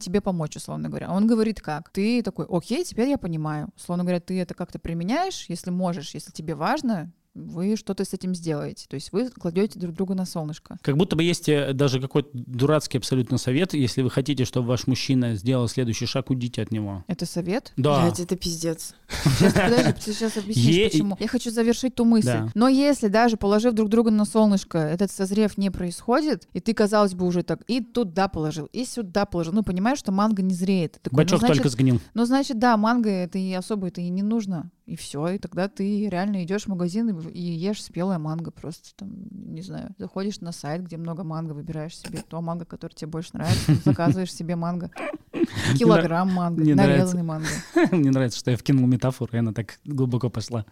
тебе помочь, условно говоря? Он говорит, как? Ты такой, окей, теперь я понимаю. Условно говоря, ты это как-то применяешь, если можешь, если тебе важно, вы что-то с этим сделаете. То есть вы кладете друг друга на солнышко. Как будто бы есть э, даже какой-то дурацкий абсолютно совет, если вы хотите, чтобы ваш мужчина сделал следующий шаг, уйдите от него. Это совет? Да. Блядь, это пиздец. Сейчас, подожди, ты сейчас объяснишь, Е- почему. Я хочу завершить ту мысль. Да. Но если даже положив друг друга на солнышко, этот созрев не происходит, и ты, казалось бы, уже так и туда положил, и сюда положил, ну, понимаешь, что манго не зреет. Такой, Бачок ну, значит, только сгнил. ну, значит, да, манго это и особо это и не нужно. И все, и тогда ты реально идешь в магазин и, и ешь спелое манго. Просто там, не знаю, заходишь на сайт, где много манго, выбираешь себе то манго, которое тебе больше нравится, заказываешь себе манго. Килограмм манго, Мне нарезанный манго. Мне нравится, что я вкинул метафору, и она так глубоко пошла.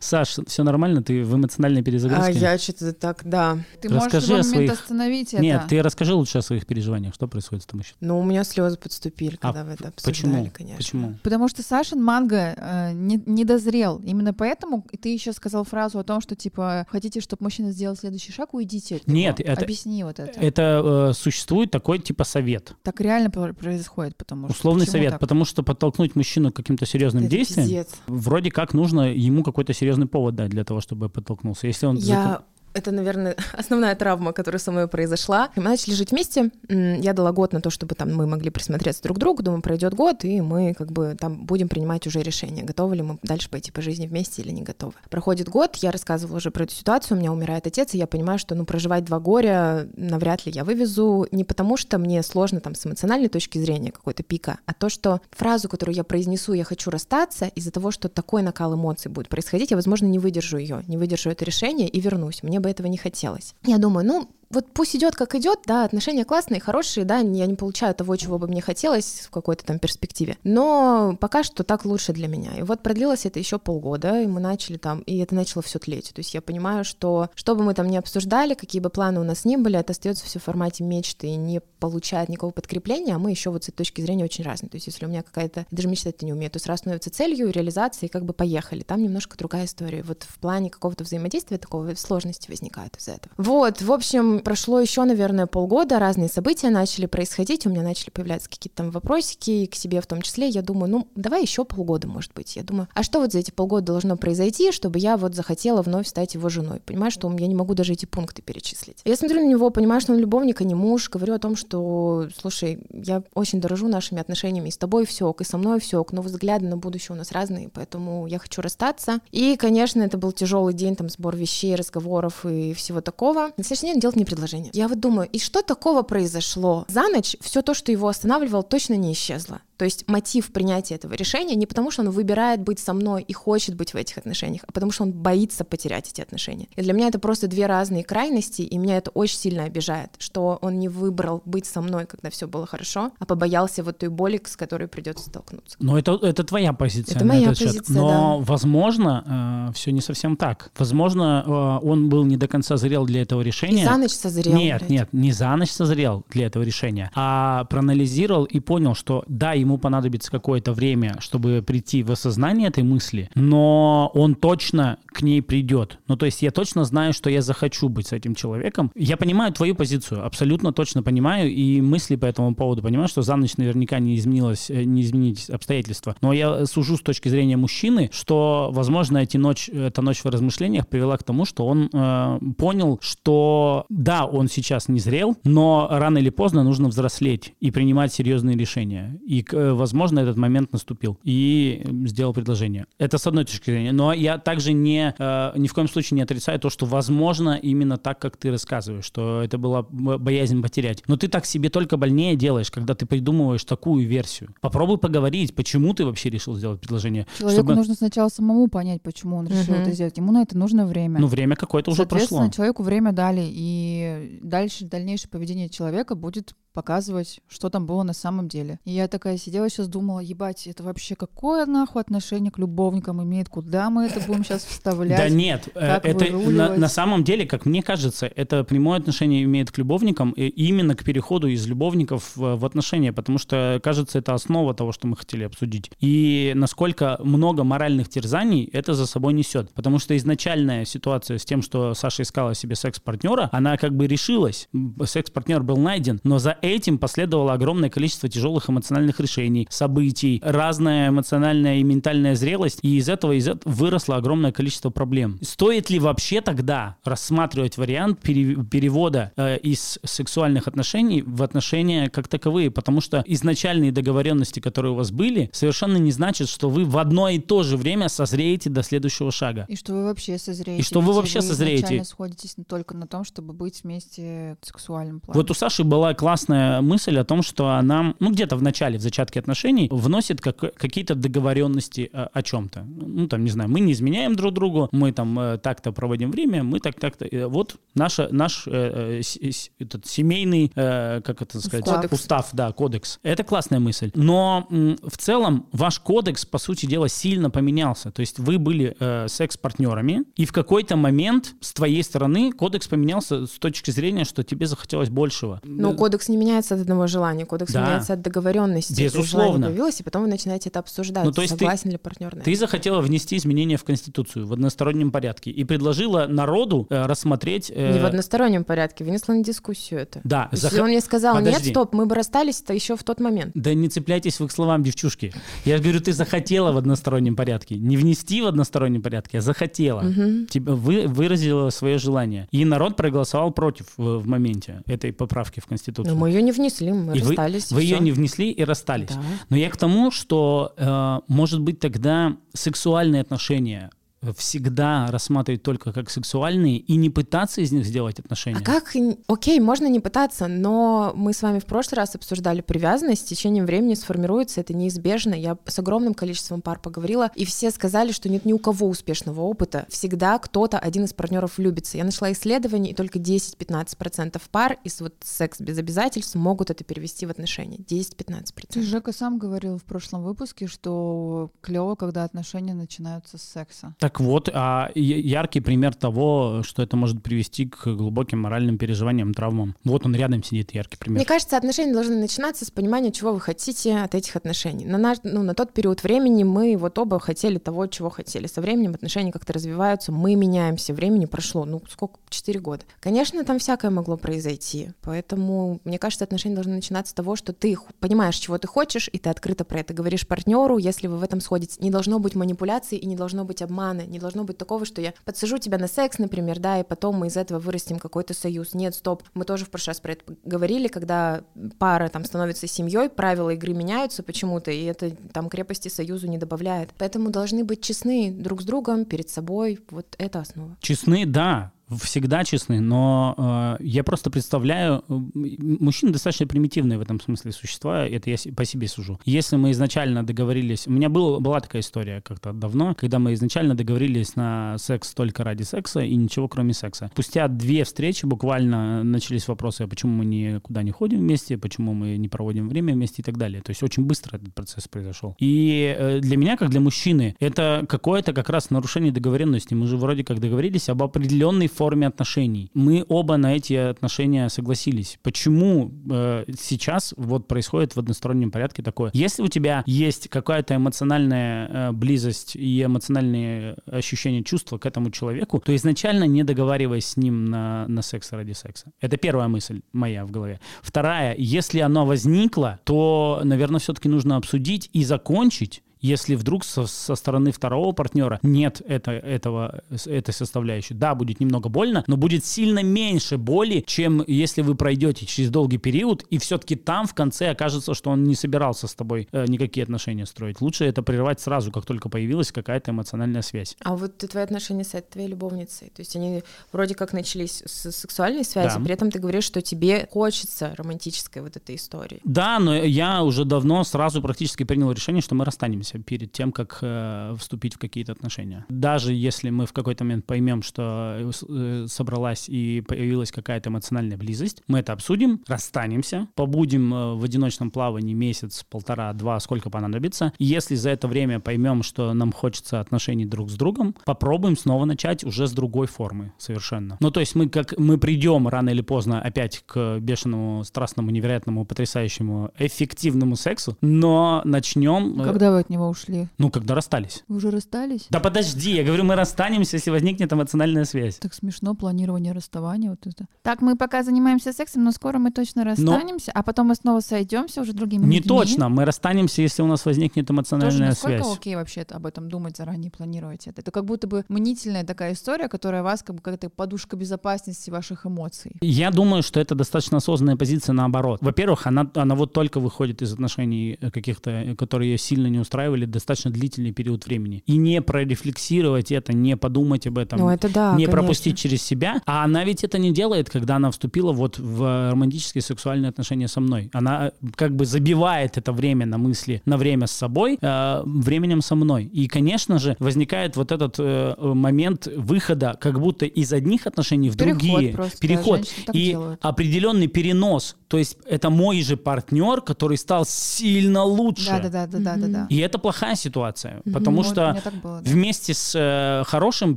Саш, все нормально? Ты в эмоциональной перезагрузке? А я что-то так, да. Ты можешь в Расскажи о момент своих- остановить это. Нет, ты расскажи лучше о своих переживаниях. Что происходит с тобой? Ну, у меня слезы подступили, А когда вы это обсуждали, Почему? конечно. Почему? Потому что Сашин манго э, не, не дозрел. Именно поэтому ты еще сказал фразу о том, что типа хотите, чтобы мужчина сделал следующий шаг, уйдите от него. Нет, это- Объясни вот это. Это э, существует такой типа совет. Так реально про- происходит, потому что... Условный совет. так? Потому что подтолкнуть мужчину к каким-то серьезным Это действиям, пиздец. вроде как нужно ему какой-то серьезный повод дать для того, чтобы подтолкнулся. Если он... Я это, наверное, основная травма, которая со мной произошла. Мы начали жить вместе. Я дала год на то, чтобы там мы могли присмотреться друг к другу. Думаю, пройдет год, и мы как бы там будем принимать уже решение, готовы ли мы дальше пойти по жизни вместе или не готовы. Проходит год, я рассказывала уже про эту ситуацию, у меня умирает отец, и я понимаю, что ну проживать два горя навряд ли я вывезу. Не потому, что мне сложно там с эмоциональной точки зрения какой-то пика, а то, что фразу, которую я произнесу, я хочу расстаться, из-за того, что такой накал эмоций будет происходить, я, возможно, не выдержу ее, не выдержу это решение и вернусь. Мне бы этого не хотелось. Я думаю, ну, вот пусть идет как идет, да, отношения классные, хорошие, да, я не получаю того, чего бы мне хотелось в какой-то там перспективе. Но пока что так лучше для меня. И вот продлилось это еще полгода, и мы начали там, и это начало все тлеть. То есть я понимаю, что что бы мы там ни обсуждали, какие бы планы у нас ни были, это остается все в формате мечты и не получает никакого подкрепления, а мы еще вот с этой точки зрения очень разные. То есть если у меня какая-то, даже мечтать не умею, то сразу становится целью, реализацией, как бы поехали. Там немножко другая история. Вот в плане какого-то взаимодействия такого сложности возникают из-за этого. Вот, в общем, прошло еще, наверное, полгода, разные события начали происходить, у меня начали появляться какие-то там вопросики к себе в том числе. Я думаю, ну, давай еще полгода, может быть. Я думаю, а что вот за эти полгода должно произойти, чтобы я вот захотела вновь стать его женой? Понимаю, что я не могу даже эти пункты перечислить. Я смотрю на него, понимаю, что он любовник, а не муж, говорю о том, что, слушай, я очень дорожу нашими отношениями, и с тобой все ок, и со мной все но взгляды на будущее у нас разные, поэтому я хочу расстаться. И, конечно, это был тяжелый день, там, сбор вещей, разговоров и всего такого. На следующий день он делает мне предложение. Я вот думаю, и что такого произошло? За ночь все то, что его останавливало, точно не исчезло. То есть мотив принятия этого решения не потому, что он выбирает быть со мной и хочет быть в этих отношениях, а потому что он боится потерять эти отношения. И для меня это просто две разные крайности, и меня это очень сильно обижает, что он не выбрал быть со мной, когда все было хорошо, а побоялся вот той боли, с которой придется столкнуться. Но это, это твоя позиция. Это моя позиция, счет. Но, да. возможно, э, все не совсем так. Возможно, э, он был не до конца зрел для этого решения. И за ночь созрел. Нет, блядь. нет, не за ночь созрел для этого решения, а проанализировал и понял, что да, ему понадобится какое-то время, чтобы прийти в осознание этой мысли, но он точно к ней придет. Ну, то есть я точно знаю, что я захочу быть с этим человеком. Я понимаю твою позицию, абсолютно точно понимаю, и мысли по этому поводу понимаю, что за ночь наверняка не изменилось, э, не изменились обстоятельства. Но я сужу с точки зрения мужчины, что, возможно, эти ночь, эта ночь в размышлениях привела к тому, что он э, понял, что да, он сейчас не зрел, но рано или поздно нужно взрослеть и принимать серьезные решения. И, возможно, этот момент наступил. И сделал предложение. Это с одной точки зрения. Но я также не, э, ни в коем случае не отрицаю то, что, возможно, именно так, как ты рассказываешь, что это была боязнь потерять. Но ты так себе только больнее делаешь, когда ты придумываешь такую версию. Попробуй поговорить, почему ты вообще решил сделать предложение. Человеку Чтобы- нужно сначала самому понять, почему он решил Мгм. это сделать. Ему на это нужно время. Ну, время какое-то уже Соответственно, прошло. человеку время дали, и дальше дальнейшее поведение человека будет показывать, что там было на самом деле. И я такая сидела сейчас думала, ебать, это вообще какое нахуй отношение к любовникам имеет, куда мы это будем сейчас вставлять? Да нет, э, это на, самом деле, как мне кажется, это прямое отношение имеет к любовникам, и именно к переходу из любовников в, в отношения, потому что, кажется, это основа того, что мы хотели обсудить. И насколько много моральных терзаний это за собой несет. Потому что изначальная ситуация с тем, что Саша искала себе секс-партнера, она как бы решилась. Секс-партнер был найден, но за этим последовало огромное количество тяжелых эмоциональных решений, событий, разная эмоциональная и ментальная зрелость, и из этого, из этого выросло огромное количество проблем. Стоит ли вообще тогда рассматривать вариант пере- перевода э, из сексуальных отношений в отношения как таковые? Потому что изначальные договоренности, которые у вас были, совершенно не значат, что вы в одно и то же время созреете до следующего шага. И что вы вообще созреете. И что вы вообще созреете. изначально сходитесь только на том, чтобы быть вместе в сексуальном плане. Вот у Саши была классная мысль о том, что она, ну, где-то в начале, в зачатке отношений, вносит как- какие-то договоренности о, о чем-то. Ну, там, не знаю, мы не изменяем друг другу, мы там э, так-то проводим время, мы так- так-то. Э, Вот наша, наш э, э, этот семейный, э, как это сказать, Устав. устав, да, кодекс. Это классная мысль. Но м, в целом ваш кодекс, по сути дела, сильно поменялся. То есть вы были э, секс-партнерами, и в какой-то момент с твоей стороны кодекс поменялся с точки зрения, что тебе захотелось большего. Ну, кодекс не меняется от одного желания, кодекс Да. меняется от договоренности. Безусловно. появилось, и потом вы начинаете это обсуждать. Ну, то есть ты- согласен ли партнер на Ты это. захотела внести изменения в Конституцию в одностороннем порядке и предложила народу э, рассмотреть... э, Не в одностороннем порядке, вынесла на дискуссию это. Да, зах- он мне сказал, нет, Подожди. стоп, мы бы расстались-то еще в тот момент. Да не цепляйтесь в их словам, девчушки. Я говорю, ты захотела в одностороннем порядке. Не внести в одностороннем порядке, а захотела. Тебе вы, выразила свое желание. И народ проголосовал против в, в моменте этой поправки в Конституцию. Но мы ее не внесли, мы И вы, расстались. и вы ее не внесли и расстались. Да. Но я к тому, что, э, может быть, тогда сексуальные отношения всегда рассматривать только как сексуальные и не пытаться из них сделать отношения. А как? Окей, можно не пытаться, но мы с вами в прошлый раз обсуждали привязанность, с течением времени сформируется, это неизбежно. Я с огромным количеством пар поговорила, и все сказали, что нет ни у кого успешного опыта. Всегда кто-то, один из партнеров влюбится. Я нашла исследование, и только 10-15% пар из вот секс без обязательств могут это перевести в отношения. 10-15%. Ты, Жека, сам говорил в прошлом выпуске, что клево, когда отношения начинаются с секса. Так Так вот, а яркий пример того, что это может привести к глубоким моральным переживаниям, травмам. Вот он рядом сидит, яркий пример. Мне кажется, отношения должны начинаться с понимания, чего вы хотите от этих отношений. На, наш, ну, на тот период времени мы вот оба хотели того, чего хотели. Со временем отношения как-то развиваются, мы меняемся, времени прошло, ну, сколько, четыре года. Конечно, там всякое могло произойти, поэтому, мне кажется, отношения должны начинаться с того, что ты понимаешь, чего ты хочешь, и ты открыто про это говоришь партнеру, если вы в этом сходите. Не должно быть манипуляции и не должно быть обмана, не должно быть такого, что я подсажу тебя на секс, например, да, и потом мы из этого вырастим какой-то союз. Нет, стоп, мы тоже в прошлый раз про это говорили, когда пара там становится семьей, правила игры меняются почему-то, и это там крепости союзу не добавляет. Поэтому должны быть честны друг с другом, перед собой, вот это основа. Честны, да, всегда честны, но э, я просто представляю, мужчины достаточно примитивные в этом смысле существа, это я по себе сужу. Если мы изначально договорились, у меня был, была такая история как-то давно, когда мы изначально договорились на секс только ради секса и ничего кроме секса. Спустя две встречи буквально начались вопросы, а почему мы никуда не ходим вместе, почему мы не проводим время вместе и так далее. То есть очень быстро этот процесс произошел. И э, для меня, как для мужчины, это какое-то как раз нарушение договоренности. Мы же вроде как договорились об определенной форме отношений. Мы оба на эти отношения согласились. Почему э, сейчас вот происходит в одностороннем порядке такое? Если у тебя есть какая-то эмоциональная э, близость и эмоциональные ощущения, чувства к этому человеку, то изначально не договариваясь с ним на, на секс ради секса. Это первая мысль моя в голове. Вторая, если оно возникло, то, наверное, все-таки нужно обсудить и закончить если вдруг со, со стороны второго партнера нет это, этого, этой составляющей. Да, будет немного больно, но будет сильно меньше боли, чем если вы пройдете через долгий период, и все-таки там в конце окажется, что он не собирался с тобой э, никакие отношения строить. Лучше это прервать сразу, как только появилась какая-то эмоциональная связь. А вот твои отношения с этой твоей любовницей, то есть они вроде как начались с сексуальной связи, да. при этом ты говоришь, что тебе хочется романтической вот этой истории. Да, но я уже давно сразу практически принял решение, что мы расстанемся перед тем, как э, вступить в какие-то отношения. Даже если мы в какой-то момент поймем, что э, собралась и появилась какая-то эмоциональная близость, мы это обсудим, расстанемся, побудем э, в одиночном плавании месяц, полтора, два, сколько понадобится. Если за это время поймем, что нам хочется отношений друг с другом, попробуем снова начать уже с другой формы совершенно. Ну, то есть мы как мы придем рано или поздно опять к бешеному, страстному, невероятному, потрясающему, эффективному сексу, но начнем... Э, Когда вы от него ушли? Ну, когда расстались. Вы уже расстались? Да подожди, я говорю, мы расстанемся, если возникнет эмоциональная связь. Так смешно, планирование расставания вот это. Так, мы пока занимаемся сексом, но скоро мы точно расстанемся, но... а потом мы снова сойдемся уже другими Не людьми. точно, мы расстанемся, если у нас возникнет эмоциональная Тоже связь. Насколько окей вообще об этом думать заранее, планировать это? Это как будто бы мнительная такая история, которая вас как бы какая-то подушка безопасности ваших эмоций. Я думаю, что это достаточно осознанная позиция наоборот. Во-первых, она, она вот только выходит из отношений каких-то, которые ее сильно не устраивают, устраивали достаточно длительный период времени. И не прорефлексировать это, не подумать об этом, ну, это да, не конечно. пропустить через себя. А она ведь это не делает, когда она вступила вот в романтические сексуальные отношения со мной. Она э, как бы забивает это время на мысли, на время с собой, э, временем со мной. И, конечно же, возникает вот этот э, момент выхода как будто из одних отношений в Переход другие. Просто, Переход. Да, и делают. определенный перенос. То есть это мой же партнер, который стал сильно лучше. Да, да, да, да, да, да. И это плохая ситуация, потому Вот, что так было, да. вместе с э, хорошим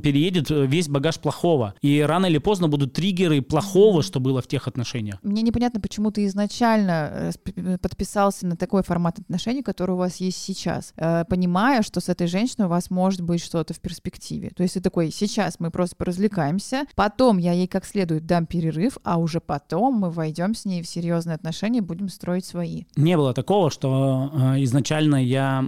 переедет э, весь багаж плохого. И рано или поздно будут триггеры плохого, что было в тех отношениях. Мне непонятно, почему ты изначально э, сп- подписался на такой формат отношений, который у вас есть сейчас, э, понимая, что с этой женщиной у вас может быть что-то в перспективе. То есть ты такой, сейчас мы просто поразвлекаемся, потом я ей как следует дам перерыв, а уже потом мы войдем с ней в серьезные отношения, будем строить свои. Не было такого, что э, изначально я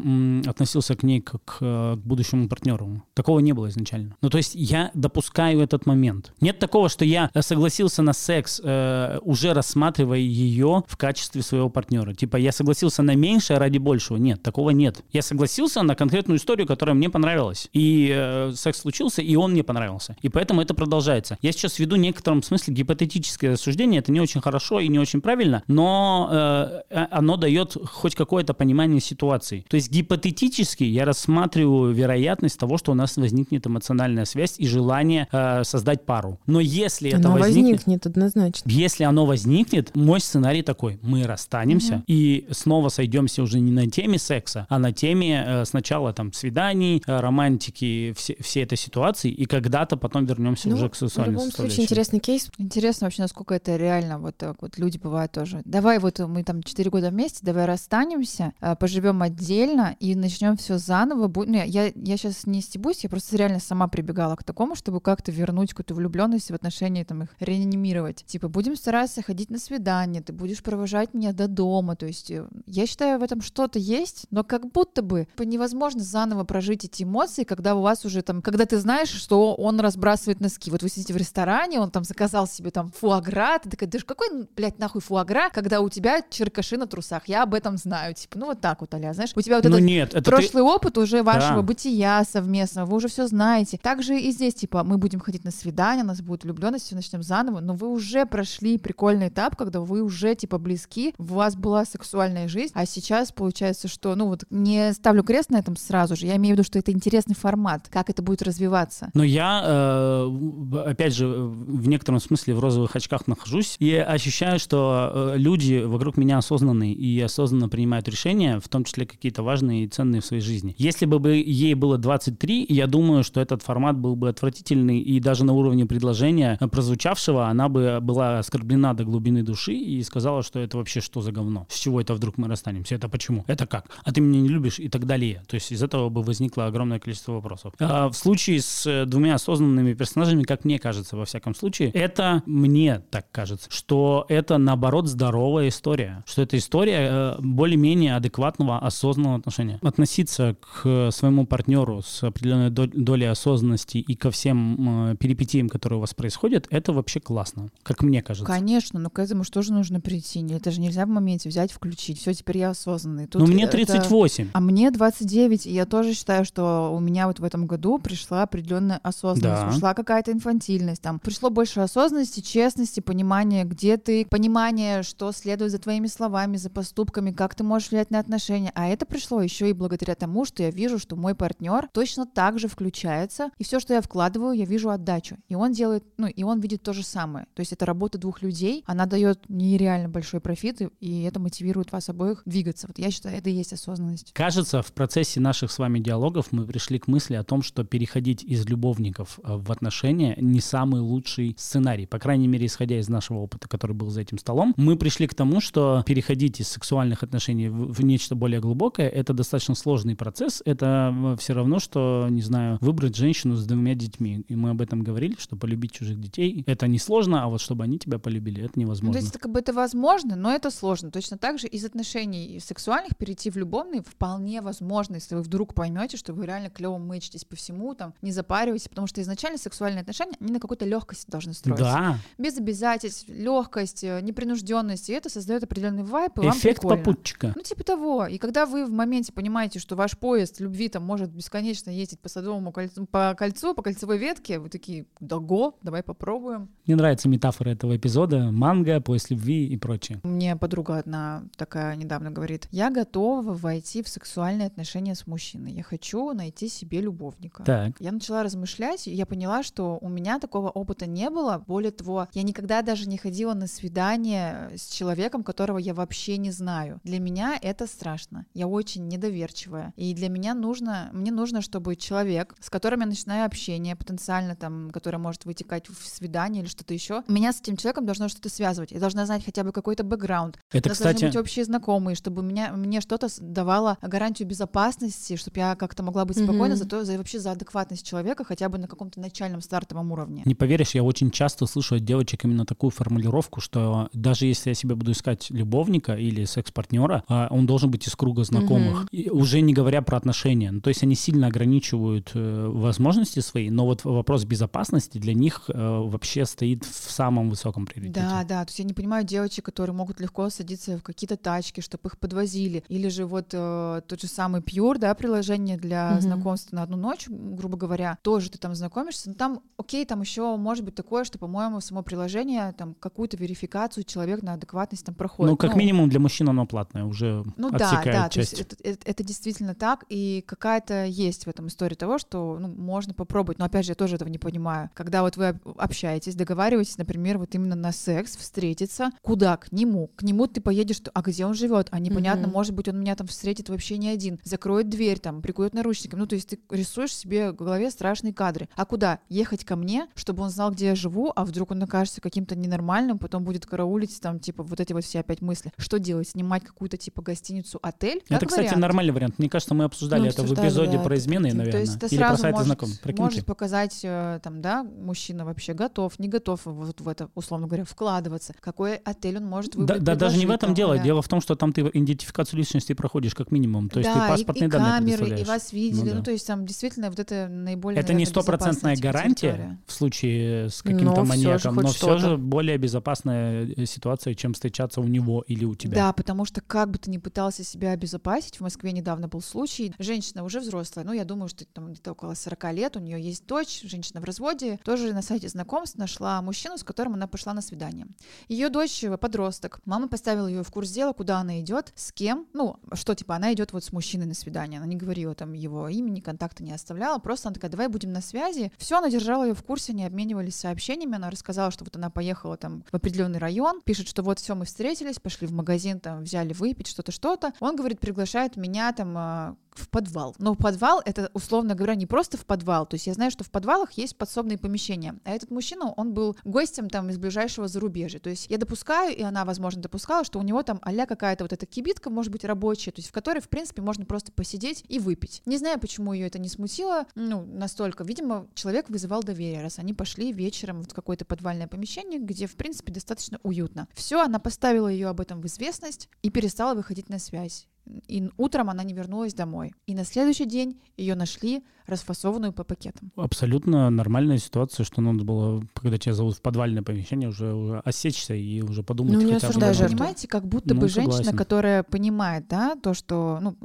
относился к ней как э, к будущему партнеру. Такого не было изначально. Ну, то есть я допускаю этот момент. Нет такого, что я согласился на секс, э, уже рассматривая ее в качестве своего партнера. Типа я согласился на меньшее ради большего. Нет, такого нет. Я согласился на конкретную историю, которая мне понравилась. И э, секс случился, и он мне понравился. И поэтому это продолжается. Я сейчас веду в некотором смысле гипотетическое рассуждение. Это не очень хорошо и не очень правильно, но э, оно дает хоть какое-то понимание ситуации. То есть гип гипотетически я рассматриваю вероятность того, что у нас возникнет эмоциональная связь и желание э, создать пару. Но если это Оно возникнет, возникнет однозначно. если оно возникнет, мой сценарий такой: мы расстанемся и снова сойдемся уже не на теме секса, а на теме э, сначала там свиданий, э, романтики, все, всей этой ситуации, и когда-то потом вернемся Ну, уже к в сексуальной любом случае интересный кейс. Интересно вообще, насколько это реально вот так вот люди бывают тоже. Давай вот мы там 4 года вместе, давай расстанемся, э, поживем отдельно и начнем все заново. Бу- ну, я, я сейчас не стебусь, я просто реально сама прибегала к такому, чтобы как-то вернуть какую-то влюбленность в отношения, там их реанимировать. Типа, будем стараться ходить на свидание, ты будешь провожать меня до дома. То есть э, я считаю, в этом что-то есть, но как будто бы невозможно заново прожить эти эмоции, когда у вас уже там, когда ты знаешь, что он разбрасывает носки. Вот вы сидите в ресторане, он там заказал себе там фуагра, ты такая, да ж какой, блядь, нахуй фуагра, когда у тебя черкаши на трусах, я об этом знаю. Типа, ну вот так вот, Аля, знаешь, у тебя вот Ну этот нет, это ты- прошлый опыт уже вашего Да. бытия совместного, вы уже все знаете. Также и здесь, типа, мы будем ходить на свидание, у нас будет влюбленность, все начнем заново, но вы уже прошли прикольный этап, когда вы уже, типа, близки, у вас была сексуальная жизнь, а сейчас получается, что, ну вот, не ставлю крест на этом сразу же, я имею в виду, что это интересный формат, как это будет развиваться. Но я, э, опять же, в некотором смысле в розовых очках нахожусь и ощущаю, что э, люди вокруг меня осознанные и осознанно принимают решения, в том числе какие-то важные и ценные в своей жизни. Если бы ей было 23, я думаю, что этот формат был бы отвратительный, и даже на уровне предложения э, прозвучавшего она бы была оскорблена до глубины души и сказала, что это вообще что за говно? С чего это вдруг мы расстанемся? Это почему? Это как? А ты меня не любишь? И так далее. То есть из этого бы возникло огромное количество вопросов. А в случае с э, двумя осознанными персонажами, как мне кажется, во всяком случае, это мне так кажется, что это наоборот здоровая история, что это история э, более-менее адекватного, осознанного отношения. Относиться к своему партнеру с определенной дол- долей осознанности и ко всем э, перипетиям, которые у вас происходят, это вообще классно, как мне кажется. Конечно, но к этому же нужно прийти? Это же нельзя в моменте взять, включить. Все, теперь я осознанный. Тут Но мне это- 38. А мне 29, и я тоже считаю, что у меня вот в этом году пришла определенная осознанность, Да. ушла какая-то инфантильность, там пришло больше осознанности, честности, понимания, где ты, понимание, что следует за твоими словами, за поступками, как ты можешь влиять на отношения. А это пришло еще и благодаря тому, что я вижу, что мой партнер точно так же включается, и все, что я вкладываю, я вижу отдачу. И он делает, ну, и он видит то же самое. То есть это работа двух людей, она дает нереально большой профит, и- это мотивирует вас обоих двигаться. Вот я считаю, это и есть осознанность. Кажется, в процессе наших с вами диалогов мы пришли к мысли о том, что переходить из любовников э, в отношения не самый лучший сценарий. По крайней мере, исходя из нашего опыта, который был за этим столом, мы пришли к тому, что переходить из сексуальных отношений в, в нечто более глубокое — это достаточно сложный процесс. Это все равно, что, не знаю, выбрать женщину с двумя детьми. И мы об этом говорили, что полюбить чужих детей — это несложно, а вот чтобы они тебя полюбили — это Ну, невозможно. то есть это как бы это возможно, но это сложно. Точно так же из отношений сексуальных перейти в любовные вполне возможно, если вы вдруг поймете, что вы реально клево мычитесь по всему, там, не запаривайтесь, потому что изначально сексуальные отношения, они на какой-то легкости должны строиться. Да, Без обязательств, легкость, э, непринужденность, и это создает определенный вайп, и вам эффект прикольно. попутчика. Ну, типа того. И когда вы в моменте понимаете, что ваш поезд любви там может бесконечно ездить по садовому кольцу, по кольцу, по кольцевой ветке, вы такие, да го, давай попробуем. Мне нравится метафора этого эпизода. Манго, поиск любви и прочее. Мне подруга одна такая недавно говорит, я готова войти в сексуальные отношения с мужчиной, я хочу найти себе любовника. Так. Я начала размышлять, и я поняла, что у меня такого опыта не было. Более того, я никогда даже не ходила на свидание с человеком, которого я вообще не знаю. Для меня это страшно. Я очень недоверчивая. И для меня нужно, мне нужно, чтобы человек, с которым я начинаю общение, потенциально там, которое может вытекать в свидание или что-то еще, меня с этим человеком должно что-то связывать. Я должна знать хотя бы какой-то бэкграунд. Это, У нас должны кстати, быть общие знакомые, чтобы меня, мне что-то давало гарантию безопасности, чтобы я как-то могла быть спокойна Мгм. за то, за вообще за адекватность человека, хотя бы на каком-то начальном стартовом уровне. не поверишь, я очень часто слышу от девочек именно такую формулировку, что даже если я себе буду искать любовника или секс-партнера, а, он должен быть из круга знакомых. И уже не говоря про отношения. Ну, то есть они сильно ограничивают э, возможности свои, но вот вопрос безопасности для них э, вообще стоит в самом высоком приоритете. Да, да, то есть я не понимаю девочек, которые могут легко садиться в какие-то тачки, чтобы их подвозили, или же вот э, тот же самый Pure, да, приложение для Мгм. знакомства на одну ночь, грубо говоря, тоже ты там знакомишься, но там, окей, там еще может быть такое, что, по-моему, само приложение там какую-то верификацию человек на адекватность там проходит. Ну, как минимум для мужчин оно платное, уже Ну да, отсекает да, то есть часть. это, это это действительно так, и какая-то есть в этом истории того, что ну, можно попробовать. Но опять же, я тоже этого не понимаю. Когда вот вы общаетесь, договариваетесь, например, вот именно на секс, встретиться, куда? К нему. К нему ты поедешь, а где он живет? А непонятно, mm-hmm. может быть, он меня там встретит вообще не один, закроет дверь, там, прикует наручником. Ну, то есть ты рисуешь себе в голове страшные кадры. А куда? Ехать ко мне, чтобы он знал, где я живу, а вдруг он окажется каким-то ненормальным, потом будет караулить, там, типа, вот эти вот все опять мысли. Что делать? Снимать какую-то, типа, гостиницу, отель? Это, кстати, вариант. Нормальный вариант. Мне кажется, мы обсуждали ну, это в эпизоде да, про измены, наверное. То есть это Или сразу про может, знакомых. может показать, э, там, да, мужчина вообще готов, не готов вот в это, условно говоря, вкладываться. Какой отель он может выбрать, Да, да даже не в этом дело. Да. Дело в том, что там ты идентификацию личности проходишь как минимум. То есть да, ты паспортные и, и данные камеры, и вас видели. Ну, да. ну, то есть там действительно вот это наиболее Это не стопроцентная гарантия территория. в случае с каким-то маньяком, но все же более безопасная э, ситуация, чем встречаться у него или у тебя. Да, потому что как бы ты ни пытался себя обезопасить, в Москве недавно был случай, женщина уже взрослая, ну, я думаю, что там где-то около 40 лет, у нее есть дочь, женщина в разводе, тоже на сайте знакомств нашла мужчину, с которым она пошла на свидание. Ее дочь подросток, мама поставила ее в курс дела, куда она идет, с кем, ну, что типа она идет вот с мужчиной на свидание, она не говорила там его имени, контакта не оставляла, просто она такая, давай будем на связи. Все, она держала ее в курсе, они обменивались сообщениями, она рассказала, что вот она поехала там в определенный район, пишет, что вот все, мы встретились, пошли в магазин, там взяли выпить что-то, что-то. Он говорит, приглашает меня там а, в подвал. Но подвал это, условно говоря, не просто в подвал. То есть я знаю, что в подвалах есть подсобные помещения. А этот мужчина, он был гостем там из ближайшего зарубежья. То есть я допускаю, и она, возможно, допускала, что у него там а какая-то вот эта кибитка, может быть, рабочая, то есть в которой, в принципе, можно просто посидеть и выпить. Не знаю, почему ее это не смутило, ну, настолько. Видимо, человек вызывал доверие, раз они пошли вечером в какое-то подвальное помещение, где, в принципе, достаточно уютно. Все, она поставила ее об этом в известность и перестала выходить на связь. И утром она не вернулась домой. И на следующий день ее нашли расфасованную по пакетам. Абсолютно нормальная ситуация, что надо было, когда тебя зовут в подвальное помещение, уже, уже осечься и уже подумать ну, не бы. Даже, понимаете, как будто ну, бы согласен. женщина, которая понимает, да, то, что, ну,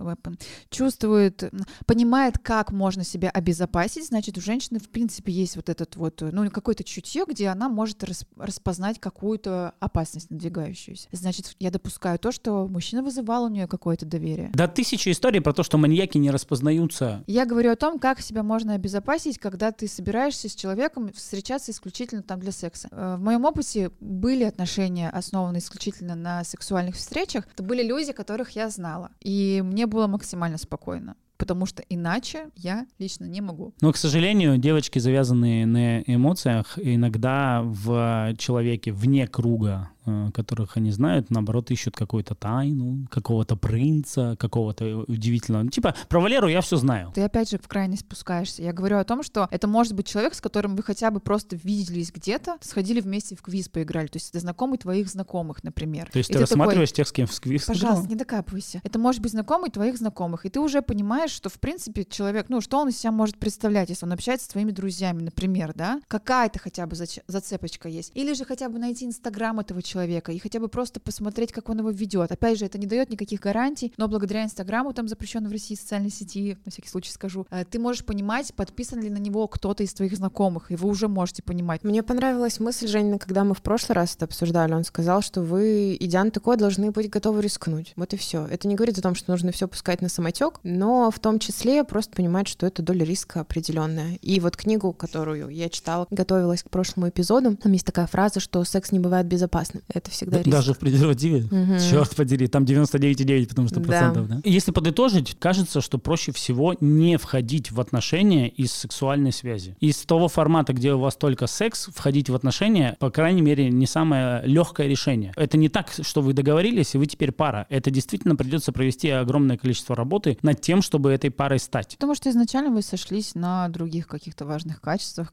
чувствует, понимает, как можно себя обезопасить, значит, у женщины, в принципе, есть вот этот вот, ну, какое-то чутье, где она может распознать какую-то опасность надвигающуюся. Значит, я допускаю то, что мужчина вызывал у нее какое-то доверие. Да, тысяча историй про то, что маньяки не распознаются. Я говорю о том, как себя можно обезопасить, когда ты собираешься с человеком встречаться исключительно там для секса. Э, в моем опыте были отношения, основанные исключительно на сексуальных встречах. Это были люди, которых я знала. И мне было максимально спокойно потому что иначе я лично не могу. Но, к сожалению, девочки, завязанные на эмоциях, иногда в человеке вне круга которых они знают, наоборот, ищут какую-то тайну, какого-то принца, какого-то удивительного. Ну, типа, про Валеру я все знаю. Ты опять же в крайность спускаешься. Я говорю о том, что это может быть человек, с которым вы хотя бы просто виделись где-то, сходили вместе в квиз поиграли. То есть это знакомый твоих знакомых, например. То есть и ты, ты рассматриваешь такой, тех, с кем в квиз Пожалуйста, играл? не докапывайся. Это может быть знакомый твоих знакомых. И ты уже понимаешь, что, в принципе, человек, ну, что он из себя может представлять, если он общается с твоими друзьями, например, да? Какая-то хотя бы зацепочка есть. Или же хотя бы найти инстаграм этого человека, человека и хотя бы просто посмотреть, как он его ведет. Опять же, это не дает никаких гарантий, но благодаря Инстаграму, там запрещенной в России социальной сети, на всякий случай скажу, э, ты можешь понимать, подписан ли на него кто-то из твоих знакомых, и вы уже можете понимать. Мне понравилась мысль, Женя, когда мы в прошлый раз это обсуждали, он сказал, что вы, идя на должны быть готовы рискнуть. Вот и все. Это не говорит о том, что нужно все пускать на самотек, но в том числе просто понимать, что это доля риска определенная. И вот книгу, которую я читала, готовилась к прошлому эпизоду, там есть такая фраза, что секс не бывает безопасным. Это всегда риск. Даже в презервативе? Угу. Черт подери, там 99,9, потому что да. процентов, да? Если подытожить, кажется, что проще всего не входить в отношения из сексуальной связи. Из того формата, где у вас только секс, входить в отношения, по крайней мере, не самое легкое решение. Это не так, что вы договорились, и вы теперь пара. Это действительно придется провести огромное количество работы над тем, чтобы этой парой стать. Потому что изначально вы сошлись на других каких-то важных качествах,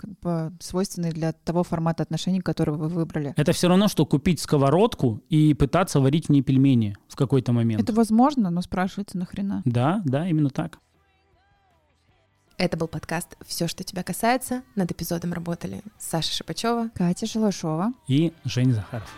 свойственных для того формата отношений, который вы выбрали. Это все равно, что купить сковородку, сковородку и пытаться варить в ней пельмени в какой-то момент. Это возможно, но спрашивается нахрена. Да, да, именно так. Это был подкаст «Все, что тебя касается». Над эпизодом работали Саша Шипачева, Катя Шалашова и Женя Захаров.